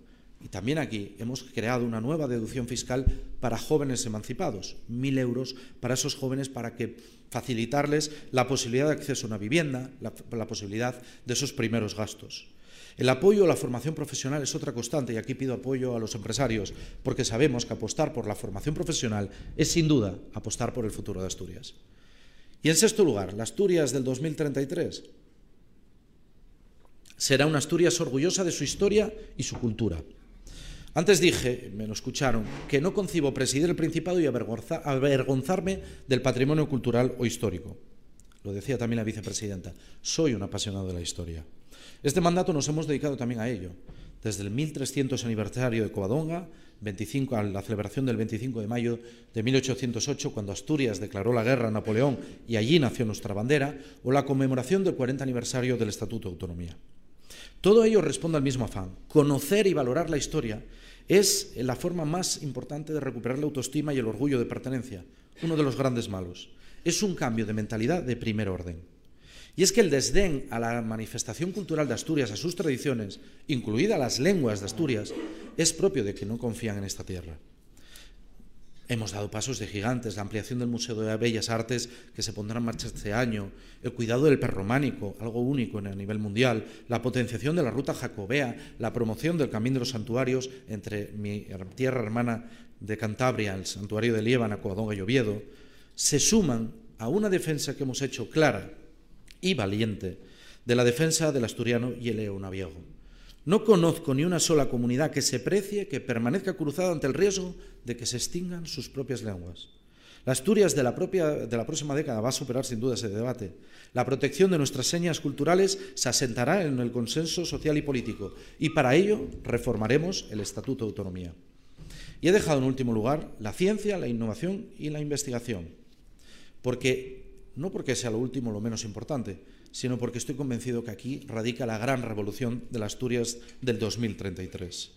Y también aquí hemos creado una nueva deducción fiscal para jóvenes emancipados, mil euros para esos jóvenes para que facilitarles la posibilidad de acceso a una vivienda, la, posibilidad de esos primeros gastos. El apoyo a la formación profesional es otra constante y aquí pido apoyo a los empresarios porque sabemos que apostar por la formación profesional es sin duda apostar por el futuro de Asturias. Y en sexto lugar, la Asturias del 2033 será una Asturias orgullosa de su historia y su cultura. Antes dije, me lo escucharon, que no concibo presidir el Principado y avergonzarme del patrimonio cultural o histórico. Lo decía también la vicepresidenta. Soy un apasionado de la historia. Este mandato nos hemos dedicado también a ello. Desde el 1300 aniversario de Covadonga, 25, a la celebración del 25 de mayo de 1808, cuando Asturias declaró la guerra a Napoleón y allí nació nuestra bandera, o la conmemoración del 40 aniversario del Estatuto de Autonomía. Todo ello responde al mismo afán. Conocer y valorar la historia es la forma más importante de recuperar la autoestima y el orgullo de pertenencia, uno de los grandes malos. Es un cambio de mentalidad de primer orden. Y es que el desdén a la manifestación cultural de Asturias, a sus tradiciones, incluidas las lenguas de Asturias, es propio de que no confían en esta tierra. Hemos dado pasos de gigantes, la ampliación del Museo de Bellas Artes que se pondrá en marcha este año, el cuidado del perrománico, algo único a nivel mundial, la potenciación de la ruta jacobea, la promoción del Camino de los Santuarios entre mi tierra hermana de Cantabria, el santuario de Liébana, Covadonga y Oviedo, se suman a una defensa que hemos hecho clara y valiente de la defensa del asturiano y el leonaviego. No conozco ni una sola comunidad que se precie, que permanezca cruzada ante el riesgo de que se extingan sus propias lenguas. La Asturias de la, próxima década va a superar sin duda ese debate. La protección de nuestras señas culturales se asentará en el consenso social y político y para ello reformaremos el Estatuto de Autonomía. Y he dejado en último lugar la ciencia, la innovación y la investigación, porque no porque sea lo último lo menos importante, sino porque estoy convencido que aquí radica la gran revolución de las Asturias del 2033.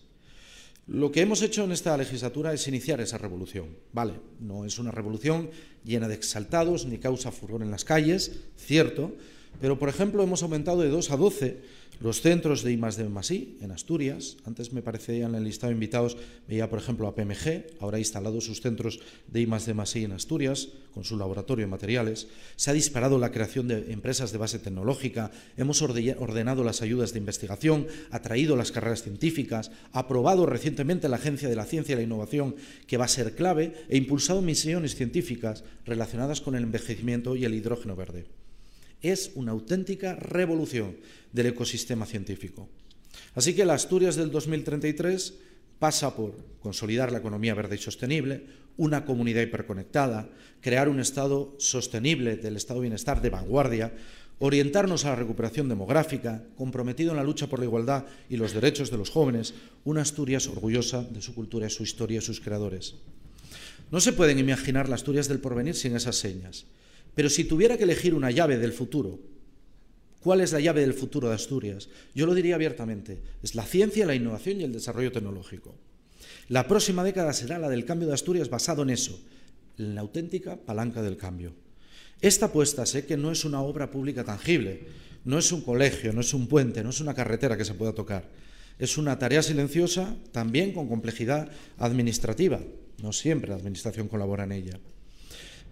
Lo que hemos hecho en esta legislatura es iniciar esa revolución. Vale, no es una revolución llena de exaltados ni causa furor en las calles, cierto, pero por ejemplo hemos aumentado de 2 a 12 los centros de I de en Asturias, antes me parecía en el listado de invitados, veía por ejemplo a PMG, ahora ha instalado sus centros de I de en Asturias, con su laboratorio de materiales. Se ha disparado la creación de empresas de base tecnológica, hemos ordenado las ayudas de investigación, atraído las carreras científicas, aprobado recientemente la Agencia de la Ciencia y la Innovación, que va a ser clave, e impulsado misiones científicas relacionadas con el envejecimiento y el hidrógeno verde es una auténtica revolución del ecosistema científico. Así que la Asturias del 2033 pasa por consolidar la economía verde y sostenible, una comunidad hiperconectada, crear un Estado sostenible del Estado de bienestar de vanguardia, orientarnos a la recuperación demográfica, comprometido en la lucha por la igualdad y los derechos de los jóvenes, una Asturias orgullosa de su cultura, su historia y sus creadores. No se pueden imaginar las Asturias del porvenir sin esas señas, pero si tuviera que elegir una llave del futuro, ¿cuál es la llave del futuro de Asturias? Yo lo diría abiertamente, es la ciencia, la innovación y el desarrollo tecnológico. La próxima década será la del cambio de Asturias basado en eso, en la auténtica palanca del cambio. Esta apuesta sé que no es una obra pública tangible, no es un colegio, no es un puente, no es una carretera que se pueda tocar. Es una tarea silenciosa, también con complejidad administrativa. No siempre la Administración colabora en ella.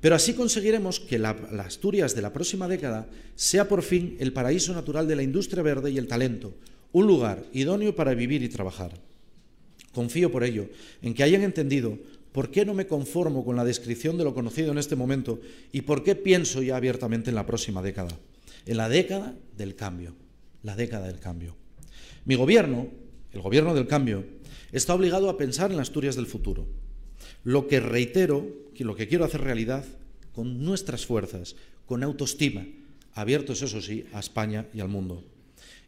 Pero así conseguiremos que la, Asturias de la próxima década sea por fin el paraíso natural de la industria verde y el talento, un lugar idóneo para vivir y trabajar. Confío por ello en que hayan entendido ¿Por qué no me conformo con la descripción de lo conocido en este momento y por qué pienso ya abiertamente en la próxima década? En la década del cambio, la década del cambio. Mi gobierno, el gobierno del cambio, está obligado a pensar en las Asturias del futuro. Lo que reitero, lo que quiero hacer realidad con nuestras fuerzas, con autoestima, abiertos, eso sí, a España y al mundo.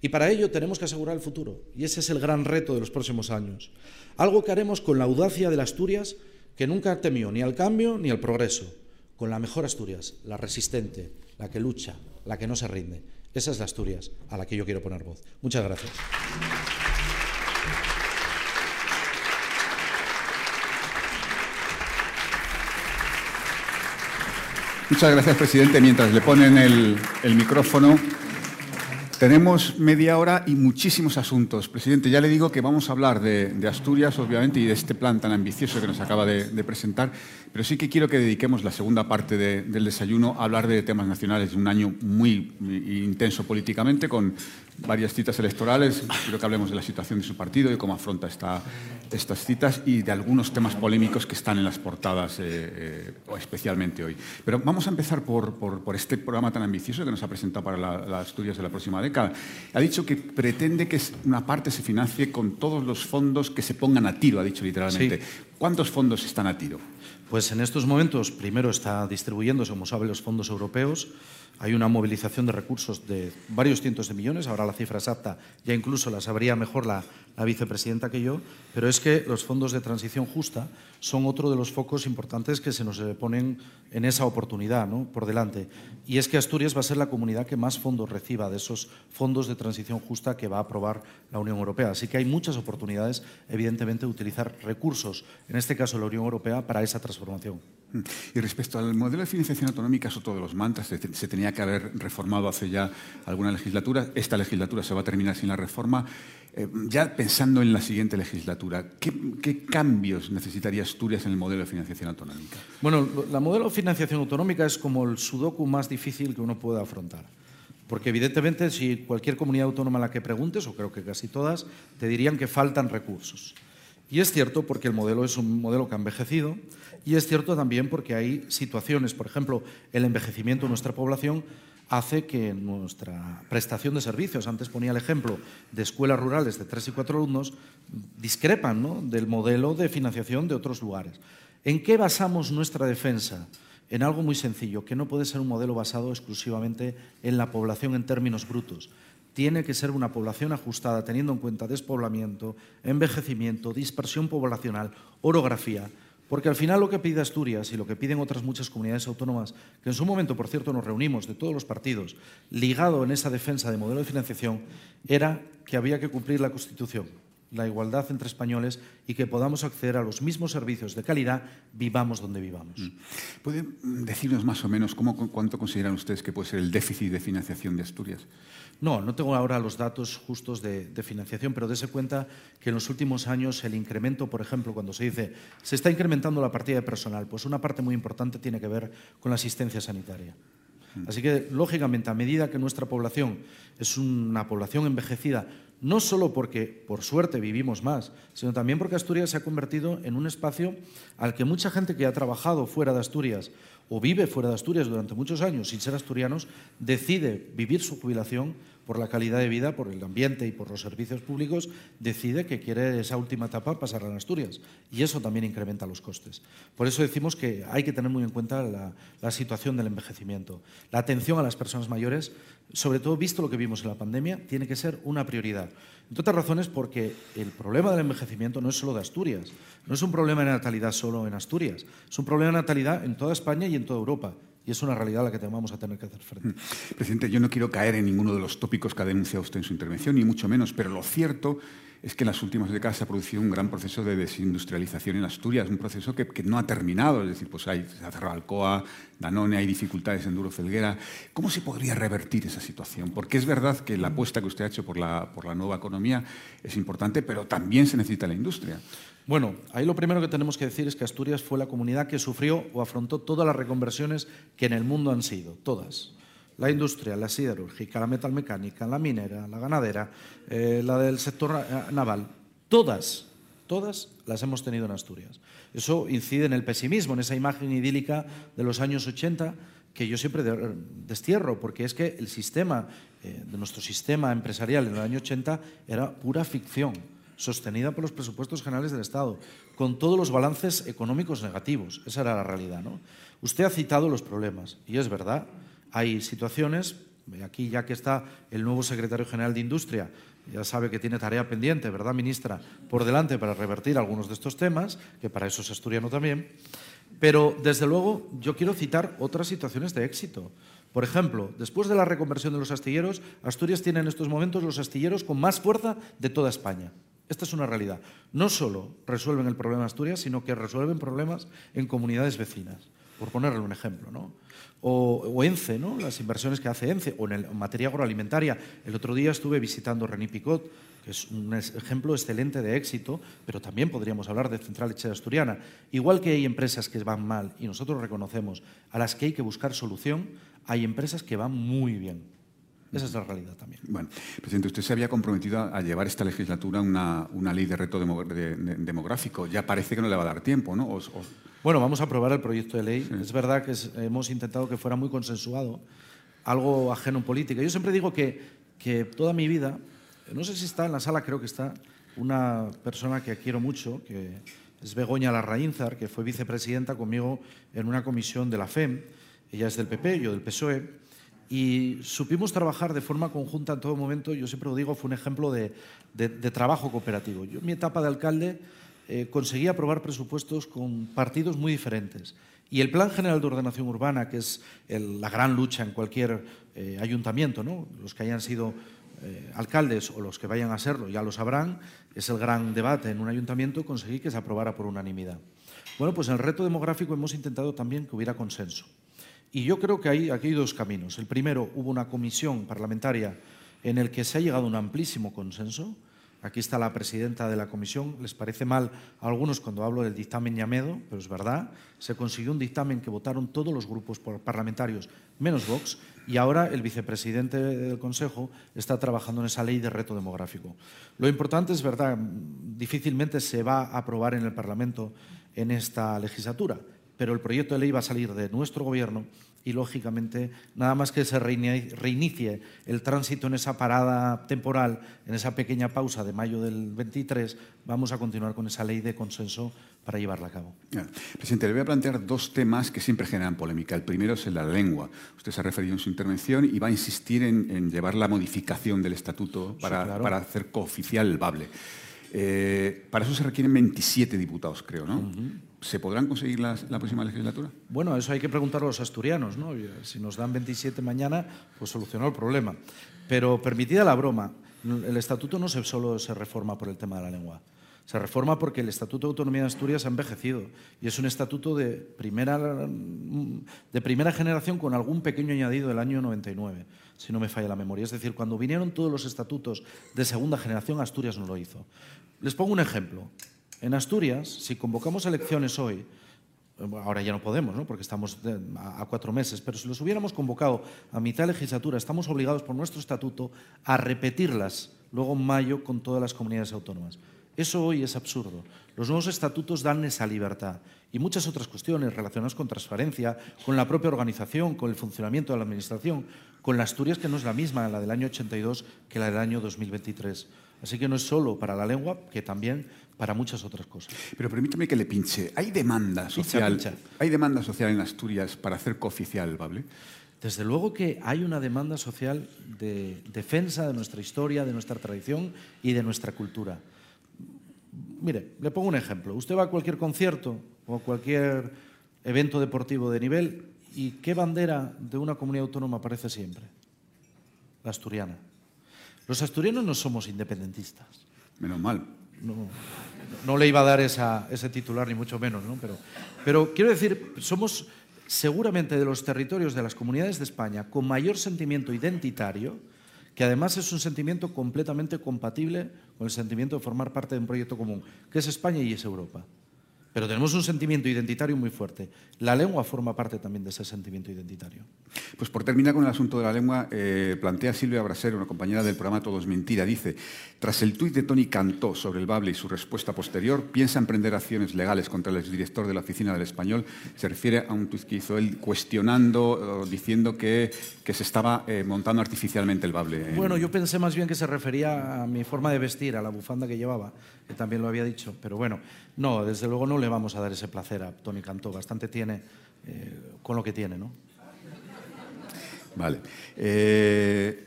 Y para ello tenemos que asegurar el futuro, y ese es el gran reto de los próximos años. Algo que haremos con la audacia de las Asturias que nunca temió ni al cambio ni al progreso, con la mejor Asturias, la resistente, la que lucha, la que no se rinde. Esa es la Asturias a la que yo quiero poner voz. Muchas gracias. Muchas gracias, presidente. Mientras le ponen el, el micrófono, tenemos media hora y muchísimos asuntos. Presidente, ya le digo que vamos a hablar de, Asturias, obviamente, y de este plan tan ambicioso que nos acaba de, presentar, pero sí que quiero que dediquemos la segunda parte del desayuno a hablar de temas nacionales. Un año muy intenso políticamente, con varias citas electorales. Quiero que hablemos de la situación de su partido y cómo afronta esta, estas citas y de algunos temas polémicos que están en las portadas, eh, eh, especialmente hoy. Pero vamos a empezar por, por, este programa tan ambicioso que nos ha presentado para las Asturias de la próxima década. Ha dicho que pretende que una parte se financie con todos los fondos que se pongan a tiro, ha dicho literalmente. ¿Cuántos fondos están a tiro? Pues en estos momentos, primero está distribuyéndose, como saben, los fondos europeos. Hay una movilización de recursos de varios cientos de millones, ahora la cifra exacta ya incluso la sabría mejor la, vicepresidenta que yo, pero es que los fondos de transición justa son otro de los focos importantes que se nos ponen en esa oportunidad por delante. Y es que Asturias va a ser la comunidad que más fondos reciba de esos fondos de transición justa que va a aprobar la Unión Europea. Así que hay muchas oportunidades, evidentemente, de utilizar recursos, en este caso la Unión Europea, para esa transformación. Y respecto al modelo de financiación autonómica, eso todos los mantras, se tenía que haber reformado hace ya alguna legislatura. Esta legislatura se va a terminar sin la reforma. Eh, ya pensando en la siguiente legislatura, ¿qué, cambios necesitaría Asturias en el modelo de financiación autonómica? Bueno, la modelo de financiación autonómica es como el sudoku más difícil que uno pueda afrontar. Porque evidentemente si cualquier comunidad autónoma a la que preguntes, o creo que casi todas, te dirían que faltan recursos. Y es cierto porque el modelo es un modelo que ha envejecido y es cierto también porque hay situaciones, por ejemplo, el envejecimiento de nuestra población hace que nuestra prestación de servicios, antes ponía el ejemplo de escuelas rurales de tres y cuatro alumnos, discrepan del modelo de financiación de otros lugares. ¿En qué basamos nuestra defensa? En algo muy sencillo, que no puede ser un modelo basado exclusivamente en la población en términos brutos. Tiene que ser una población ajustada teniendo en cuenta despoblamiento, envejecimiento, dispersión poblacional, orografía, porque al final lo que pide Asturias y lo que piden otras muchas comunidades autónomas, que en su momento, por cierto, nos reunimos de todos los partidos, ligado en esa defensa de modelo de financiación, era que había que cumplir la Constitución, la igualdad entre españoles y que podamos acceder a los mismos servicios de calidad, vivamos donde vivamos. Mm. ¿Pueden decirnos más o menos cómo, cuánto consideran ustedes que puede ser el déficit de financiación de Asturias? No, no tengo ahora los datos justos de, financiación, pero dése cuenta que en los últimos años el incremento, por ejemplo, cuando se dice se está incrementando la partida de personal, pues una parte muy importante tiene que ver con la asistencia sanitaria. Mm. Así que, lógicamente, a medida que nuestra población es una población envejecida, no solo porque, por suerte, vivimos más, sino también porque Asturias se ha convertido en un espacio al que mucha gente que ha trabajado fuera de Asturias o vive fuera de Asturias durante muchos años sin ser asturianos, decide vivir su jubilación por la calidad de vida, por el ambiente y por los servicios públicos, decide que quiere esa última etapa pasarla en Asturias. Y eso también incrementa los costes. Por eso decimos que hay que tener muy en cuenta la, situación del envejecimiento. La atención a las personas mayores, sobre todo visto lo que vimos en la pandemia, tiene que ser una prioridad. Entre otras razones porque el problema del envejecimiento no es solo de Asturias, no es un problema de natalidad solo en Asturias, es un problema de natalidad en toda España y en toda Europa. Y es una realidad a la que vamos a tener que hacer frente. Mm. Presidente, yo no quiero caer en ninguno de los tópicos que ha denunciado usted en su intervención, ni mucho menos, pero lo cierto es que en las últimas décadas se ha producido un gran proceso de desindustrialización en Asturias, un proceso que, que no ha terminado, es decir, pues hay, se ha cerrado Alcoa, Danone, hay dificultades en Duro Felguera. ¿Cómo se podría revertir esa situación? Porque es verdad que la apuesta que usted ha hecho por la, por la nueva economía es importante, pero también se necesita la industria. Bueno, ahí lo primero que tenemos que decir es que Asturias fue la comunidad que sufrió o afrontó todas las reconversiones que en el mundo han sido, todas. La industria, la siderúrgica, la metalmecánica, la minera, la ganadera, eh, la del sector eh, naval, todas, todas las hemos tenido en Asturias. Eso incide en el pesimismo, en esa imagen idílica de los años 80 que yo siempre destierro, porque es que el sistema, eh, de nuestro sistema empresarial en el año 80 era pura ficción sostenida por los presupuestos generales del Estado, con todos los balances económicos negativos. Esa era la realidad. ¿no? Usted ha citado los problemas, y es verdad, hay situaciones, aquí ya que está el nuevo secretario general de Industria, ya sabe que tiene tarea pendiente, ¿verdad, ministra?, por delante para revertir algunos de estos temas, que para eso es asturiano también, pero desde luego yo quiero citar otras situaciones de éxito. Por ejemplo, después de la reconversión de los astilleros, Asturias tiene en estos momentos los astilleros con más fuerza de toda España. Esta es una realidad. No solo resuelven el problema de Asturias, sino que resuelven problemas en comunidades vecinas, por ponerle un ejemplo. ¿no? O, ENCE, ¿no? las inversiones que hace ENCE, o en, materia agroalimentaria. El otro día estuve visitando René Picot, que es un ejemplo excelente de éxito, pero también podríamos hablar de Central Lechera Asturiana. Igual que hay empresas que van mal, y nosotros reconocemos, a las que hay que buscar solución, hay empresas que van muy bien. Esa es la realidad también. Bueno, presidente, usted se había comprometido a llevar esta legislatura una, una ley de reto demográfico. Ya parece que no le va a dar tiempo, ¿no? Bueno, vamos a aprobar el proyecto de ley. Es verdad que hemos intentado que fuera muy consensuado, algo ajeno en política. Yo siempre digo que, que toda mi vida, no sé si está en la sala, creo que está una persona que quiero mucho, que es Begoña Larraínzar, que fue vicepresidenta conmigo en una comisión de la FEM. Ella es del PP, yo del PSOE y supimos trabajar de forma conjunta en todo momento. Yo siempre lo digo, fue un ejemplo de, trabajo cooperativo. Yo en mi etapa de alcalde eh, conseguí aprobar presupuestos con partidos muy diferentes. Y el Plan General de Ordenación Urbana, que es la gran lucha en cualquier eh, ayuntamiento, ¿no? los que hayan sido eh, alcaldes o los que vayan a serlo ya lo sabrán, es el gran debate en un ayuntamiento, conseguí que se aprobara por unanimidad. Bueno, pues en el reto demográfico hemos intentado también que hubiera consenso. Y yo creo que hay, aquí hay dos caminos. El primero, hubo una comisión parlamentaria en el que se ha llegado a un amplísimo consenso. Aquí está la presidenta de la comisión. Les parece mal a algunos cuando hablo del dictamen Yamedo, pero es verdad. Se consiguió un dictamen que votaron todos los grupos parlamentarios, menos Vox, y ahora el vicepresidente del Consejo está trabajando en esa ley de reto demográfico. Lo importante es verdad, difícilmente se va a aprobar en el Parlamento en esta legislatura pero el proyecto de ley va a salir de nuestro gobierno y, lógicamente, nada más que se reinicie el tránsito en esa parada temporal, en esa pequeña pausa de mayo del 23, vamos a continuar con esa ley de consenso para llevarla a cabo. Presidente, le voy a plantear dos temas que siempre generan polémica. El primero es la lengua. Usted se ha referido en su intervención y va a insistir en, llevar la modificación del estatuto para, para hacer cooficial el bable. Eh, para eso se requieren 27 diputados, creo, ¿no? ¿Se podrán conseguir la próxima legislatura? Bueno, eso hay que preguntarlo a los asturianos, ¿no? Si nos dan 27 mañana, pues solucionó el problema. Pero permitida la broma, el estatuto no solo se reforma por el tema de la lengua. Se reforma porque el Estatuto de Autonomía de Asturias ha envejecido y es un estatuto de primera, de primera generación con algún pequeño añadido del año 99, si no me falla la memoria. Es decir, cuando vinieron todos los estatutos de segunda generación, Asturias no lo hizo. Les pongo un ejemplo. En Asturias, si convocamos elecciones hoy, ahora ya no podemos, ¿no? porque estamos a cuatro meses, pero si los hubiéramos convocado a mitad de legislatura, estamos obligados por nuestro estatuto a repetirlas luego en mayo con todas las comunidades autónomas. Eso hoy es absurdo. Los nuevos estatutos dan esa libertad y muchas otras cuestiones relacionadas con transparencia, con la propia organización, con el funcionamiento de la Administración, con la Asturias que no es la misma, la del año 82, que la del año 2023. Así que no es solo para la lengua, que también para muchas otras cosas. Pero permítame que le pinche. ¿Hay demanda social, ¿hay demanda social en Asturias para hacer cooficial ¿vale? Desde luego que hay una demanda social de defensa de nuestra historia, de nuestra tradición y de nuestra cultura. Mire, le pongo un ejemplo. Usted va a cualquier concierto o cualquier evento deportivo de nivel y ¿qué bandera de una comunidad autónoma aparece siempre? La asturiana. Los asturianos no somos independentistas. Menos mal. No, le iba a dar ese titular, ni mucho menos, ¿no? pero, pero quiero decir, somos seguramente de los territorios de las comunidades de España con mayor sentimiento identitario, que además es un sentimiento completamente compatible con el sentimiento de formar parte de un proyecto común, que es España y es Europa. Pero tenemos un sentimiento identitario muy fuerte. La lengua forma parte también de ese sentimiento identitario. Pues por terminar con el asunto de la lengua, eh, plantea Silvia Brasero, una compañera del programa Todo es Mentira, dice, tras el tuit de Tony Cantó sobre el Bable y su respuesta posterior, piensa emprender acciones legales contra el exdirector de la Oficina del Español. Se refiere a un tuit que hizo él cuestionando, diciendo que, que se estaba eh, montando artificialmente el Bable. Bueno, yo pensé más bien que se refería a mi forma de vestir, a la bufanda que llevaba, que también lo había dicho. Pero bueno, no, desde luego no le vamos a dar ese placer a Tony Cantó. Bastante tiene eh, con lo que tiene, ¿no? Vale. Eh,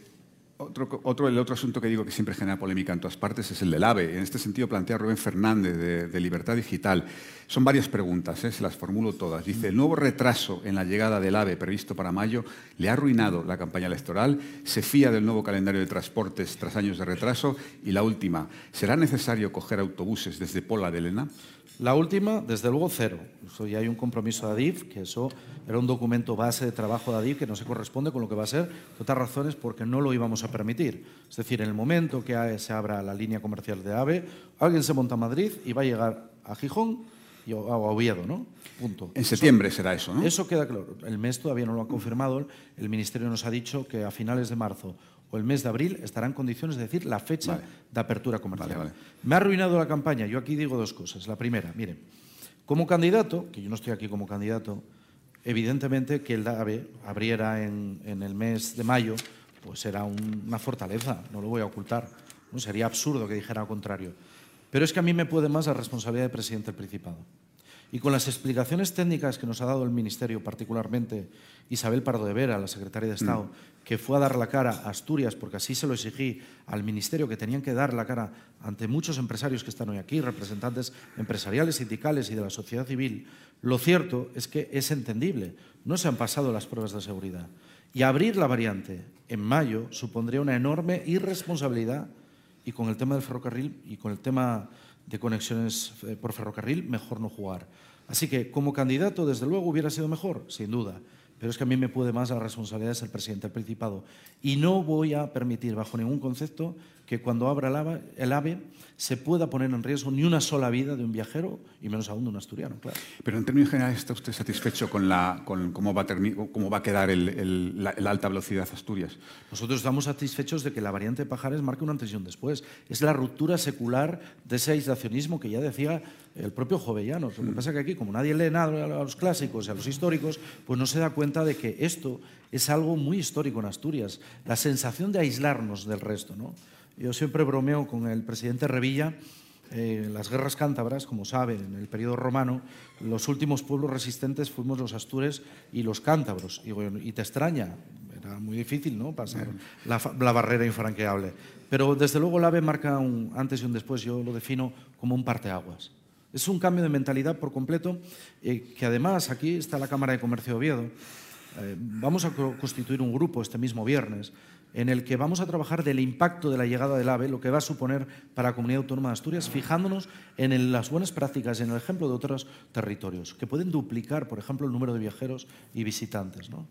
otro, el otro asunto que digo que siempre genera polémica en todas partes es el del AVE. En este sentido plantea Rubén Fernández de, Libertad Digital. Son varias preguntas, ¿eh? se las formulo todas. Dice, ¿el nuevo retraso en la llegada del AVE previsto para mayo le ha arruinado la campaña electoral? ¿Se fía del nuevo calendario de transportes tras años de retraso? Y la última, ¿será necesario coger autobuses desde Pola de Elena? La última, desde luego, cero. ya hay un compromiso de ADIF, que eso era un documento base de trabajo de ADIF que no se corresponde con lo que va a ser, por otras razones, porque no lo íbamos a permitir. Es decir, en el momento que se abra la línea comercial de AVE, alguien se monta a Madrid y va a llegar a Gijón y a Oviedo, ¿no? Punto. En septiembre será eso, ¿no? Eso queda claro. El mes todavía no lo ha confirmado. El Ministerio nos ha dicho que a finales de marzo o el mes de abril estará en condiciones de decir la fecha de apertura comercial. Me ha arruinado la campaña. Yo aquí digo dos cosas. La primera, mire, como candidato, que yo no estoy aquí como candidato, evidentemente que el AVE abriera en, el mes de mayo, pues será una fortaleza, no lo voy a ocultar. ¿no? Sería absurdo que dijera lo contrario. Pero es que a mí me puede más la responsabilidad de presidente del Principado. Y con las explicaciones técnicas que nos ha dado el Ministerio, particularmente Isabel Pardo de Vera, la secretaria de Estado, mm. que fue a dar la cara a Asturias, porque así se lo exigí al Ministerio, que tenían que dar la cara ante muchos empresarios que están hoy aquí, representantes empresariales, sindicales y de la sociedad civil, lo cierto es que es entendible. No se han pasado las pruebas de seguridad. Y abrir la variante en mayo supondría una enorme irresponsabilidad y con el tema del ferrocarril y con el tema de conexiones eh, por ferrocarril, mejor no jugar. Así que como candidato, desde luego, hubiera sido mejor, sin duda. Pero es que a mí me puede más la responsabilidad de ser presidente del Principado. Y no voy a permitir, bajo ningún concepto, que cuando abra el AVE se pueda poner en riesgo ni una sola vida de un viajero y menos aún de un asturiano, claro. Pero en términos generales, ¿está usted satisfecho con, la, con cómo, va a cómo va a quedar el, la, alta velocidad Asturias? Nosotros estamos satisfechos de que la variante Pajares marque una antes y un después. Es la ruptura secular de ese aislacionismo que ya decía el propio Jovellano. Lo que pasa es que aquí, como nadie lee nada a los clásicos y a los históricos, pues no se da cuenta de que esto es algo muy histórico en Asturias. La sensación de aislarnos del resto, ¿no? Yo siempre bromeo con el presidente Revilla. en eh, las guerras cántabras, como saben, en el periodo romano, los últimos pueblos resistentes fuimos los astures y los cántabros. Y, y te extraña, era muy difícil ¿no? pasar la, barrera infranqueable. Pero desde luego el AVE marca un antes y un después, yo lo defino como un parteaguas. Es un cambio de mentalidad por completo, eh, que además aquí está la Cámara de Comercio de Oviedo. Eh, vamos a constituir un grupo este mismo viernes en el que vamos a trabajar del impacto de la llegada del AVE, lo que va a suponer para la Comunidad Autónoma de Asturias, fijándonos en las buenas prácticas, en el ejemplo de otros territorios, que pueden duplicar, por ejemplo, el número de viajeros y visitantes. ¿no?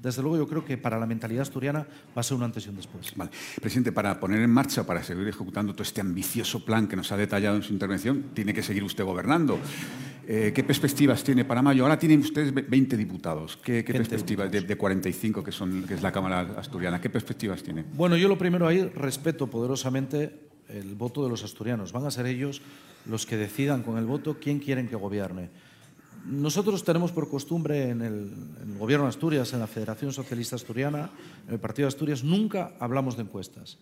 desde luego yo creo que para la mentalidad asturiana va a ser un antes y un después. Presidente, para poner en marcha, para seguir ejecutando todo este ambicioso plan que nos ha detallado en su intervención, tiene que seguir usted gobernando. Eh, ¿Qué perspectivas tiene para mayo? Ahora tienen ustedes 20 diputados. ¿Qué, perspectivas de, 45 que, son, que es la Cámara Asturiana? ¿Qué perspectivas tiene? Bueno, yo lo primero ahí respeto poderosamente el voto de los asturianos. Van a ser ellos los que decidan con el voto quién quieren que gobierne. Nosotros tenemos por costumbre en el, en el, Gobierno de Asturias, en la Federación Socialista Asturiana, en el Partido de Asturias, nunca hablamos de encuestas.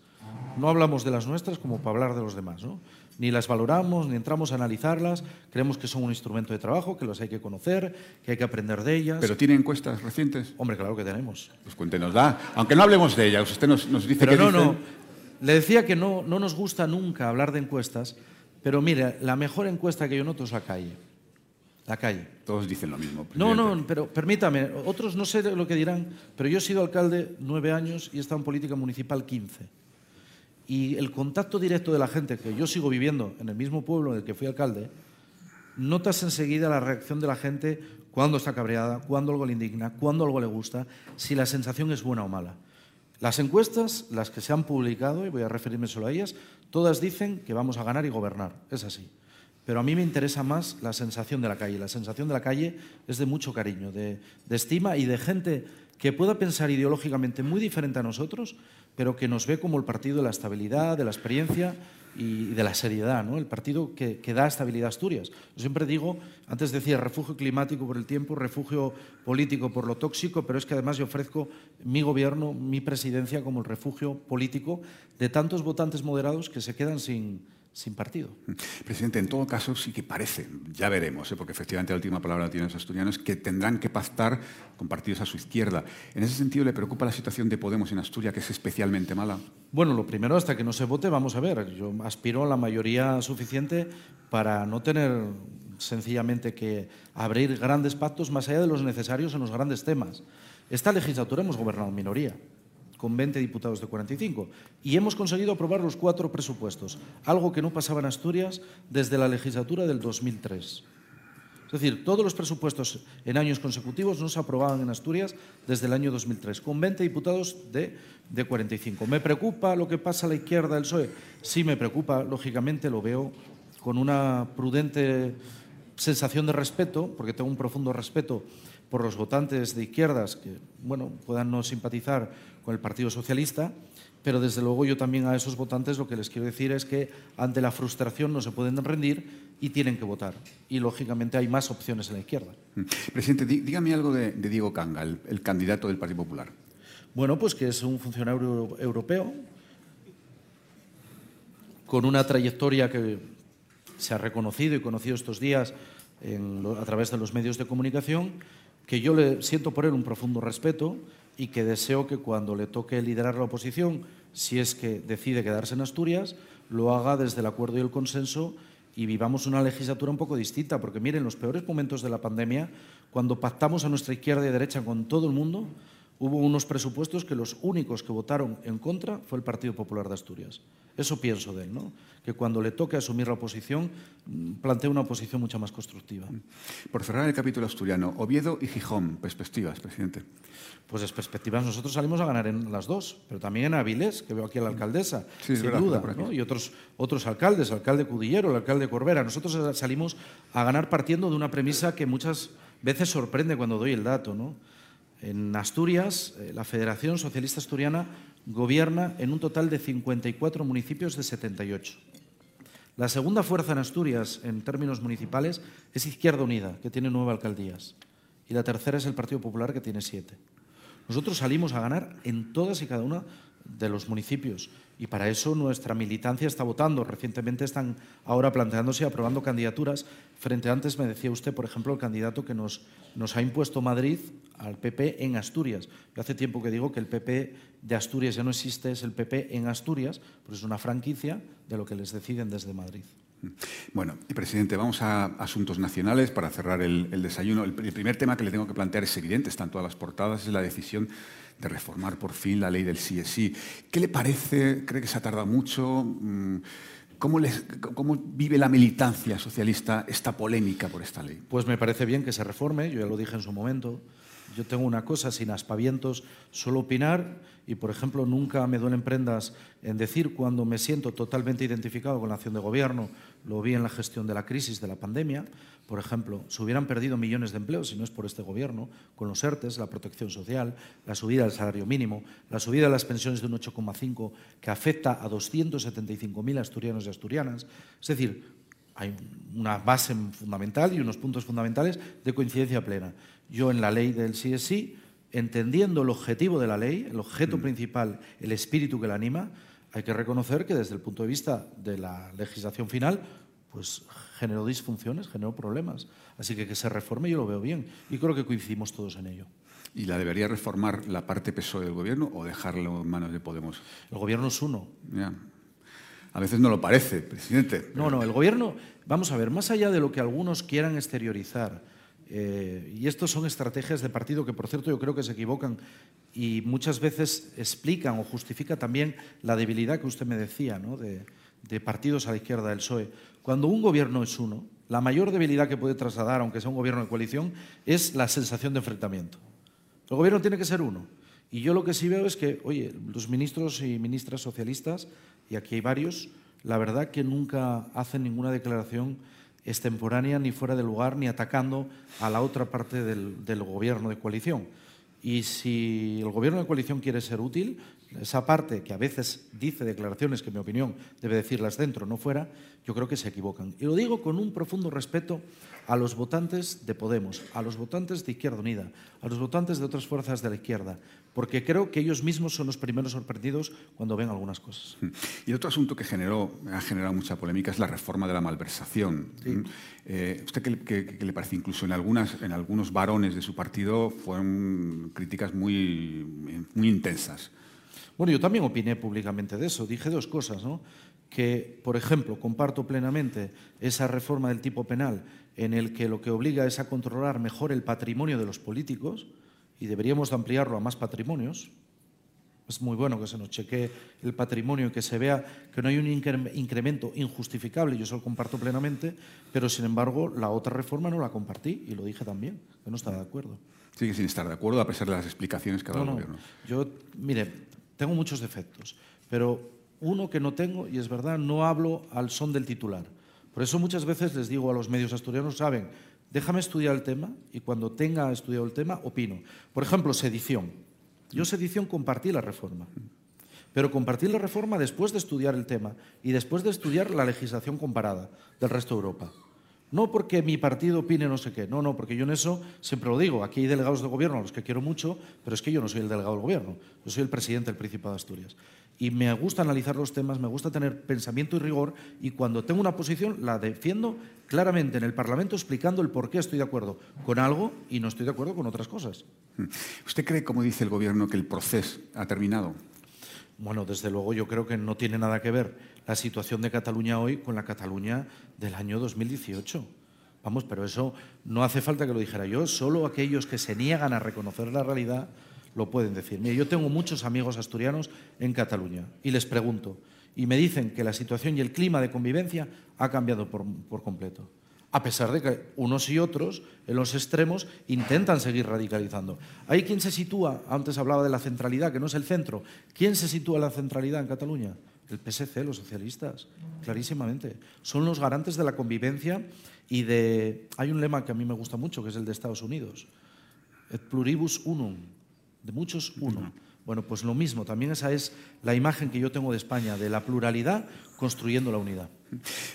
No hablamos de las nuestras como para hablar de los demás. ¿no? Ni las valoramos, ni entramos a analizarlas. Creemos que son un instrumento de trabajo, que los hay que conocer, que hay que aprender de ellas. ¿Pero tiene encuestas recientes? Hombre, claro que tenemos. Pues cuéntenos, da. Aunque no hablemos de ellas, usted nos, nos dice pero que no, dicen... no. Le decía que no, no nos gusta nunca hablar de encuestas, pero mire, la mejor encuesta que yo noto es la calle. La calle. Todos dicen lo mismo. No, no, pero permítame, otros no sé lo que dirán, pero yo he sido alcalde nueve años y he estado en política municipal 15. Y el contacto directo de la gente, que yo sigo viviendo en el mismo pueblo en el que fui alcalde, notas enseguida la reacción de la gente cuando está cabreada, cuando algo le indigna, cuando algo le gusta, si la sensación es buena o mala. Las encuestas, las que se han publicado, y voy a referirme solo a ellas, todas dicen que vamos a ganar y gobernar. Es así. Pero a mí me interesa más la sensación de la calle. La sensación de la calle es de mucho cariño, de, estima y de gente que pueda pensar ideológicamente muy diferente a nosotros, pero que nos ve como el partido de la estabilidad, de la experiencia y de la seriedad, ¿no? el partido que, que, da estabilidad a Asturias. Yo siempre digo, antes decía refugio climático por el tiempo, refugio político por lo tóxico, pero es que además yo ofrezco mi gobierno, mi presidencia como el refugio político de tantos votantes moderados que se quedan sin, sin partido. Presidente, en todo caso sí que parece, ya veremos, ¿eh? porque efectivamente la última palabra la tienen los asturianos, que tendrán que pactar con partidos a su izquierda. ¿En ese sentido le preocupa la situación de Podemos en Asturias, que es especialmente mala? Bueno, lo primero, hasta que no se vote, vamos a ver. Yo aspiro a la mayoría suficiente para no tener sencillamente que abrir grandes pactos más allá de los necesarios en los grandes temas. Esta legislatura hemos gobernado en minoría con 20 diputados de 45. Y hemos conseguido aprobar los cuatro presupuestos, algo que no pasaba en Asturias desde la legislatura del 2003. Es decir, todos los presupuestos en años consecutivos no se aprobaban en Asturias desde el año 2003, con 20 diputados de, de 45. ¿Me preocupa lo que pasa a la izquierda del PSOE? Sí, me preocupa, lógicamente lo veo con una prudente sensación de respeto, porque tengo un profundo respeto por los votantes de izquierdas que bueno, puedan no simpatizar con el Partido Socialista, pero desde luego yo también a esos votantes lo que les quiero decir es que ante la frustración no se pueden rendir y tienen que votar. Y lógicamente hay más opciones en la izquierda. Presidente, dígame algo de, de Diego Canga, el, el, candidato del Partido Popular. Bueno, pues que es un funcionario europeo con una trayectoria que se ha reconocido y conocido estos días en, a través de los medios de comunicación que yo le siento por él un profundo respeto y que deseo que cuando le toque liderar la oposición, si es que decide quedarse en Asturias, lo haga desde el acuerdo y el consenso y vivamos una legislatura un poco distinta, porque miren, los peores momentos de la pandemia, cuando pactamos a nuestra izquierda y derecha con todo el mundo, hubo unos presupuestos que los únicos que votaron en contra fue el Partido Popular de Asturias. Eso pienso de él, ¿no? que cuando le toque asumir la oposición, plantea una oposición mucho más constructiva. Por cerrar el capítulo asturiano, Oviedo y Gijón, perspectivas, presidente. Pues las perspectivas, nosotros salimos a ganar en las dos, pero también en Avilés, que veo aquí a la alcaldesa, sí, sin verdad, duda, ¿no? y otros, otros alcaldes, el alcalde Cudillero, el alcalde Corbera. Nosotros salimos a ganar partiendo de una premisa que muchas veces sorprende cuando doy el dato, ¿no? En Asturias, eh, la Federación Socialista Asturiana gobierna en un total de 54 municipios de 78. La segunda fuerza en Asturias, en términos municipales, es Izquierda Unida, que tiene nueve alcaldías. Y la tercera es el Partido Popular, que tiene siete. Nosotros salimos a ganar en todas y cada una de los municipios. Y para eso nuestra militancia está votando. Recientemente están ahora planteándose y aprobando candidaturas. Frente a antes me decía usted, por ejemplo, el candidato que nos, nos ha impuesto Madrid al PP en Asturias. Yo hace tiempo que digo que el PP de Asturias ya no existe, es el PP en Asturias, pues es una franquicia de lo que les deciden desde Madrid. Bueno, presidente, vamos a asuntos nacionales para cerrar el, desayuno. El, el, primer tema que le tengo que plantear es evidente, está en todas las portadas, es la decisión de reformar por fin la ley del sí es sí. ¿Qué le parece? ¿Cree que se ha tardado mucho? ¿Cómo, les, ¿Cómo, vive la militancia socialista esta polémica por esta ley? Pues me parece bien que se reforme, yo ya lo dije en su momento. Yo tengo una cosa, sin aspavientos, suelo opinar y, por ejemplo, nunca me duelen prendas en decir cuando me siento totalmente identificado con la acción de gobierno. Lo vi en la gestión de la crisis, de la pandemia. Por ejemplo, se hubieran perdido millones de empleos si no es por este gobierno, con los ERTES, la protección social, la subida del salario mínimo, la subida de las pensiones de un 8,5 que afecta a 275.000 asturianos y asturianas. Es decir, hay una base fundamental y unos puntos fundamentales de coincidencia plena. Yo en la ley del CSI, entendiendo el objetivo de la ley, el objeto mm. principal, el espíritu que la anima, hay que reconocer que desde el punto de vista de la legislación final, pues generó disfunciones, generó problemas. Así que que se reforme yo lo veo bien y creo que coincidimos todos en ello. ¿Y la debería reformar la parte PSOE del gobierno o dejarlo en manos de Podemos? El gobierno es uno. A veces no lo parece, presidente. No, no, el gobierno, vamos a ver, más allá de lo que algunos quieran exteriorizar, eh, y estos son estrategias de partido que, por cierto, yo creo que se equivocan y muchas veces explican o justifican también la debilidad que usted me decía ¿no? de, de partidos a la izquierda del PSOE. Cuando un gobierno es uno, la mayor debilidad que puede trasladar, aunque sea un gobierno de coalición, es la sensación de enfrentamiento. El gobierno tiene que ser uno. Y yo lo que sí veo es que, oye, los ministros y ministras socialistas, y aquí hay varios, la verdad que nunca hacen ninguna declaración extemporánea ni fuera de lugar ni atacando a la otra parte del, del, gobierno de coalición. Y si el gobierno de coalición quiere ser útil, esa parte que a veces dice declaraciones que, en mi opinión, debe decirlas dentro, no fuera, yo creo que se equivocan. Y lo digo con un profundo respeto a los votantes de Podemos, a los votantes de Izquierda Unida, a los votantes de otras fuerzas de la izquierda, porque creo que ellos mismos son los primeros sorprendidos cuando ven algunas cosas. Hmm. Y otro asunto que generó, ha generado mucha polémica es la reforma de la malversación. Hmm. Eh, ¿Usted qué, le parece? Incluso en, algunas, en algunos varones de su partido fueron críticas muy, muy intensas. Bueno, yo también opiné públicamente de eso. Dije dos cosas, ¿no? Que, por ejemplo, comparto plenamente esa reforma del tipo penal en el que lo que obliga es a controlar mejor el patrimonio de los políticos y deberíamos ampliarlo a más patrimonios. Es muy bueno que se nos chequee el patrimonio y que se vea que no hay un incremento injustificable, yo eso lo comparto plenamente, pero sin embargo la otra reforma no la compartí y lo dije también, que no estaba de acuerdo. Sigue sin estar de acuerdo a pesar de las explicaciones que ha dado el gobierno. Yo, mire, tengo muchos defectos, pero uno que no tengo, y es verdad, no hablo al son del titular. Por eso muchas veces les digo a los medios asturianos, saben, déjame estudiar el tema y cuando tenga estudiado el tema, opino. Por ejemplo, sedición. Yo sedición compartí la reforma, pero compartí la reforma después de estudiar el tema y después de estudiar la legislación comparada del resto de Europa. No porque mi partido opine no sé qué, no, no, porque yo en eso siempre lo digo. Aquí hay delegados del gobierno a los que quiero mucho, pero es que yo no soy el delegado del gobierno, yo soy el presidente del Principado de Asturias y me gusta analizar los temas, me gusta tener pensamiento y rigor y cuando tengo una posición la defiendo claramente en el Parlamento explicando el por qué estoy de acuerdo con algo y no estoy de acuerdo con otras cosas. Hmm. ¿Usted cree, como dice el Gobierno, que el proceso ha terminado? Bueno, desde luego yo creo que no tiene nada que ver la situación de Cataluña hoy con la Cataluña del año 2018. Vamos, pero eso no hace falta que lo dijera yo, solo aquellos que se niegan a reconocer la realidad lo pueden decir. Mire, yo tengo muchos amigos asturianos en Cataluña y les pregunto, y me dicen que la situación y el clima de convivencia ha cambiado por, por completo. A pesar de que unos y otros, en los extremos, intentan seguir radicalizando. Hay quien se sitúa, antes hablaba de la centralidad, que no es el centro. ¿Quién se sitúa en la centralidad en Cataluña? El PSC, los socialistas, clarísimamente. Son los garantes de la convivencia y de... Hay un lema que a mí me gusta mucho, que es el de Estados Unidos. Et pluribus unum de muchos uno. Bueno, pues lo mismo, también esa es la imagen que yo tengo de España, de la pluralidad construyendo la unidad.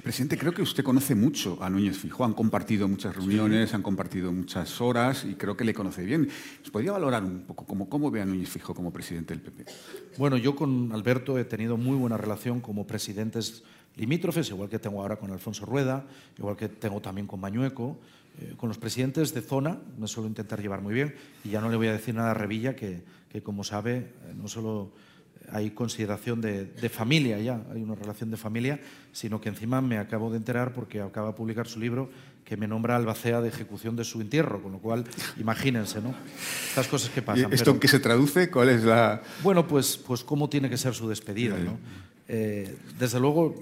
Presidente, creo que usted conoce mucho a Núñez Fijo. Han compartido muchas reuniones, han compartido muchas horas y creo que le conoce bien. ¿Nos podría valorar un poco cómo, cómo ve a Núñez Fijo como presidente del PP? Bueno, yo con Alberto he tenido muy buena relación como presidentes limítrofes, igual que tengo ahora con Alfonso Rueda, igual que tengo también con Mañueco. Eh, con los presidentes de zona me suelo intentar llevar muy bien y ya no le voy a decir nada a Revilla, que, que como sabe, eh, no solo hay consideración de, de, familia ya, hay una relación de familia, sino que encima me acabo de enterar porque acaba de publicar su libro que me nombra albacea de ejecución de su entierro, con lo cual imagínense, ¿no? Estas cosas que pasan. ¿Esto en qué se traduce? ¿Cuál es la...? Bueno, pues, pues cómo tiene que ser su despedida, ¿no? Eh, desde luego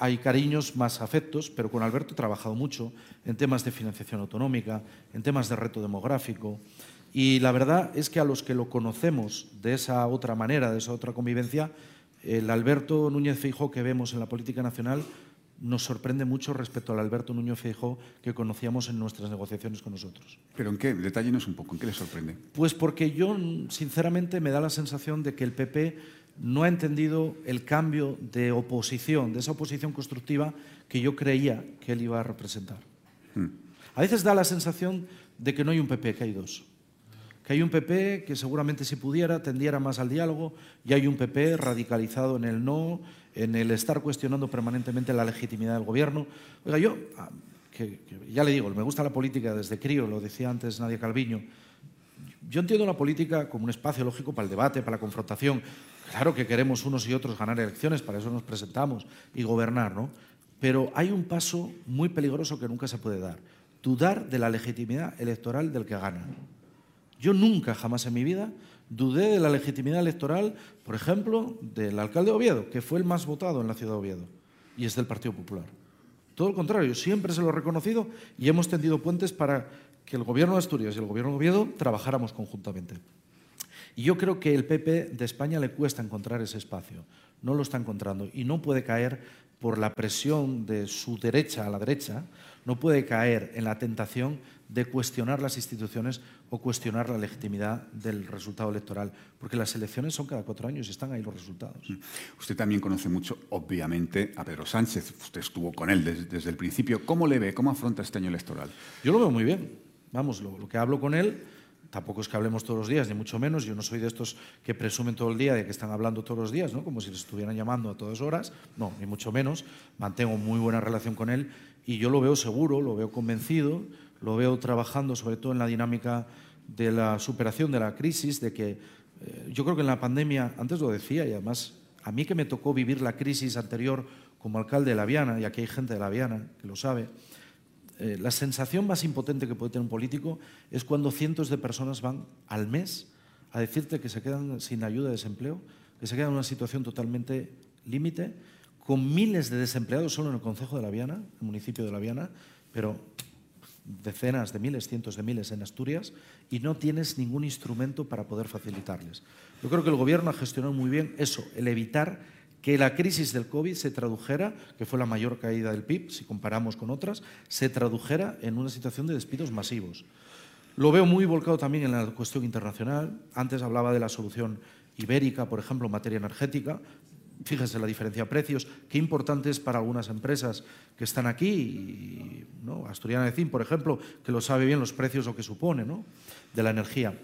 hay cariños más afectos, pero con Alberto he trabajado mucho en temas de financiación autonómica, en temas de reto demográfico, Y la verdad es que a los que lo conocemos de esa otra manera, de esa otra convivencia, el Alberto Núñez Feijóo que vemos en la política nacional nos sorprende mucho respecto al Alberto Núñez Feijóo que conocíamos en nuestras negociaciones con nosotros. ¿Pero en qué? Detállenos un poco, ¿en qué le sorprende? Pues porque yo, sinceramente, me da la sensación de que el PP no ha entendido el cambio de oposición, de esa oposición constructiva que yo creía que él iba a representar. Hmm. A veces da la sensación de que no hay un PP, que hay dos que hay un PP que seguramente si pudiera tendiera más al diálogo y hay un PP radicalizado en el no, en el estar cuestionando permanentemente la legitimidad del gobierno. Oiga, yo, ah, que, ya le digo, me gusta la política desde crío, lo decía antes Nadia Calviño, yo entiendo la política como un espacio lógico para el debate, para la confrontación. Claro que queremos unos y otros ganar elecciones, para eso nos presentamos y gobernar, ¿no? Pero hay un paso muy peligroso que nunca se puede dar, dudar de la legitimidad electoral del que gana. Yo nunca, jamás en mi vida, dudé de la legitimidad electoral, por ejemplo, del alcalde de Oviedo, que fue el más votado en la ciudad de Oviedo, y es del Partido Popular. Todo lo contrario, siempre se lo he reconocido y hemos tendido puentes para que el gobierno de Asturias y el gobierno de Oviedo trabajáramos conjuntamente. Y yo creo que el PP de España le cuesta encontrar ese espacio, no lo está encontrando y no puede caer por la presión de su derecha a la derecha, no puede caer en la tentación de cuestionar las instituciones o cuestionar la legitimidad del resultado electoral, porque las elecciones son cada cuatro años y están ahí los resultados. Mm. Usted también conoce mucho, obviamente, a Pedro Sánchez. Usted estuvo con él desde, el principio. ¿Cómo le ve? ¿Cómo afronta este año electoral? Yo lo veo muy bien. Vamos, lo, que hablo con él tampoco es que hablemos todos los días, ni mucho menos. Yo no soy de estos que presumen todo el día de que están hablando todos los días, ¿no? como si les estuvieran llamando a todas horas. No, ni mucho menos. Mantengo muy buena relación con él y yo lo veo seguro, lo veo convencido lo veo trabajando sobre todo en la dinámica de la superación de la crisis, de que eh, yo creo que en la pandemia, antes lo decía y además a mí que me tocó vivir la crisis anterior como alcalde de La Viana, y aquí hay gente de La Viana que lo sabe, eh, la sensación más impotente que puede tener un político es cuando cientos de personas van al mes a decirte que se quedan sin ayuda de desempleo, que se quedan en una situación totalmente límite, con miles de desempleados solo en el Concejo de La Viana, el municipio de La Viana, pero decenas de miles, cientos de miles en Asturias y no tienes ningún instrumento para poder facilitarles. Yo creo que el Gobierno ha gestionado muy bien eso, el evitar que la crisis del COVID se tradujera, que fue la mayor caída del PIB, si comparamos con otras, se tradujera en una situación de despidos masivos. Lo veo muy volcado también en la cuestión internacional. Antes hablaba de la solución ibérica, por ejemplo, en materia energética. Fíjense la diferencia de precios, qué importante es para algunas empresas que están aquí, ¿no? Asturiana de Cin, por ejemplo, que lo sabe bien los precios o que supone ¿no? de la energía.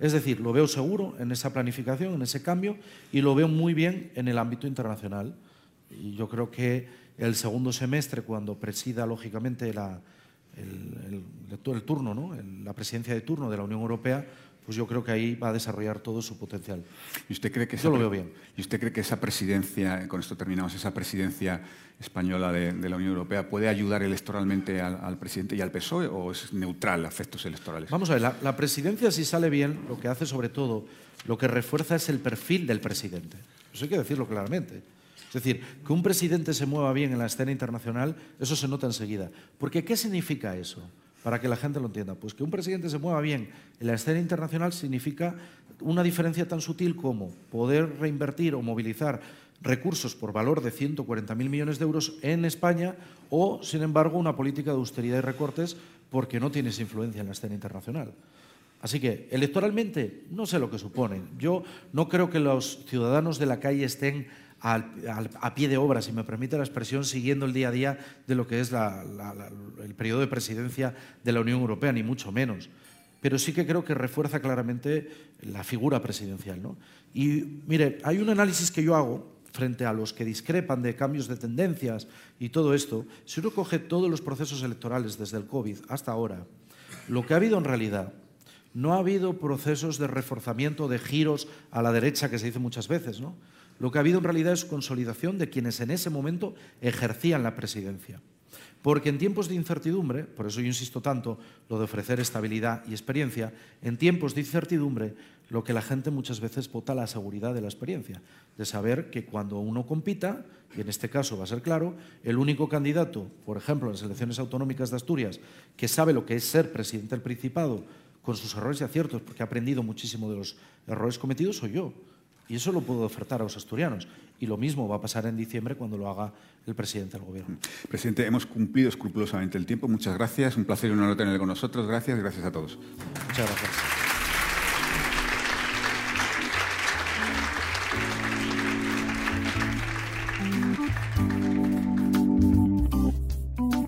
Es decir, lo veo seguro en esa planificación, en ese cambio, y lo veo muy bien en el ámbito internacional. Y yo creo que el segundo semestre, cuando presida lógicamente la, el, turno, ¿no? la presidencia de turno de la Unión Europea, pues yo creo que ahí va a desarrollar todo su potencial. ¿Y usted cree que yo lo veo bien. ¿Y usted cree que esa presidencia, con esto terminamos, esa presidencia española de, la Unión Europea puede ayudar electoralmente al, presidente y al PSOE o es neutral a efectos electorales? Vamos a ver, la, presidencia si sale bien, lo que hace sobre todo, lo que refuerza es el perfil del presidente. Eso hay que decirlo claramente. Es decir, que un presidente se mueva bien en la escena internacional, eso se nota enseguida. Porque ¿qué significa eso? Para que la gente lo entienda? Pues que un presidente se mueva bien en la escena internacional significa una diferencia tan sutil como poder reinvertir o movilizar recursos por valor de 140.000 millones de euros en España o, sin embargo, una política de austeridad y recortes porque no tienes influencia en la escena internacional. Así que, electoralmente, no sé lo que supone. Yo no creo que los ciudadanos de la calle estén a pie de obra, si me permite la expresión, siguiendo el día a día de lo que es el periodo de presidencia de la Unión Europea, ni mucho menos. Pero sí que creo que refuerza claramente la figura presidencial. Y mire, hay un análisis que yo hago frente a los que discrepan de cambios de tendencias y todo esto. Si uno coge todos los procesos electorales desde el COVID hasta ahora, lo que ha habido en realidad no ha habido procesos de reforzamiento, de giros a la derecha, que se dice muchas veces, ¿no? Lo que ha habido en realidad es consolidación de quienes en ese momento ejercían la presidencia. Porque en tiempos de incertidumbre, por eso yo insisto tanto lo de ofrecer estabilidad y experiencia, en tiempos de incertidumbre lo que la gente muchas veces vota la seguridad de la experiencia, de saber que cuando uno compita, y en este caso va a ser claro, el único candidato, por ejemplo, en las elecciones autonómicas de Asturias, que sabe lo que es ser presidente del Principado con sus errores y aciertos, porque ha aprendido muchísimo de los errores cometidos, soy yo. Y eso lo puedo ofertar a los asturianos. Y lo mismo va a pasar en diciembre cuando lo haga el presidente del Gobierno. Presidente, hemos cumplido escrupulosamente el tiempo. Muchas gracias. Un placer y un honor tenerle con nosotros. Gracias. Gracias a todos. Muchas gracias.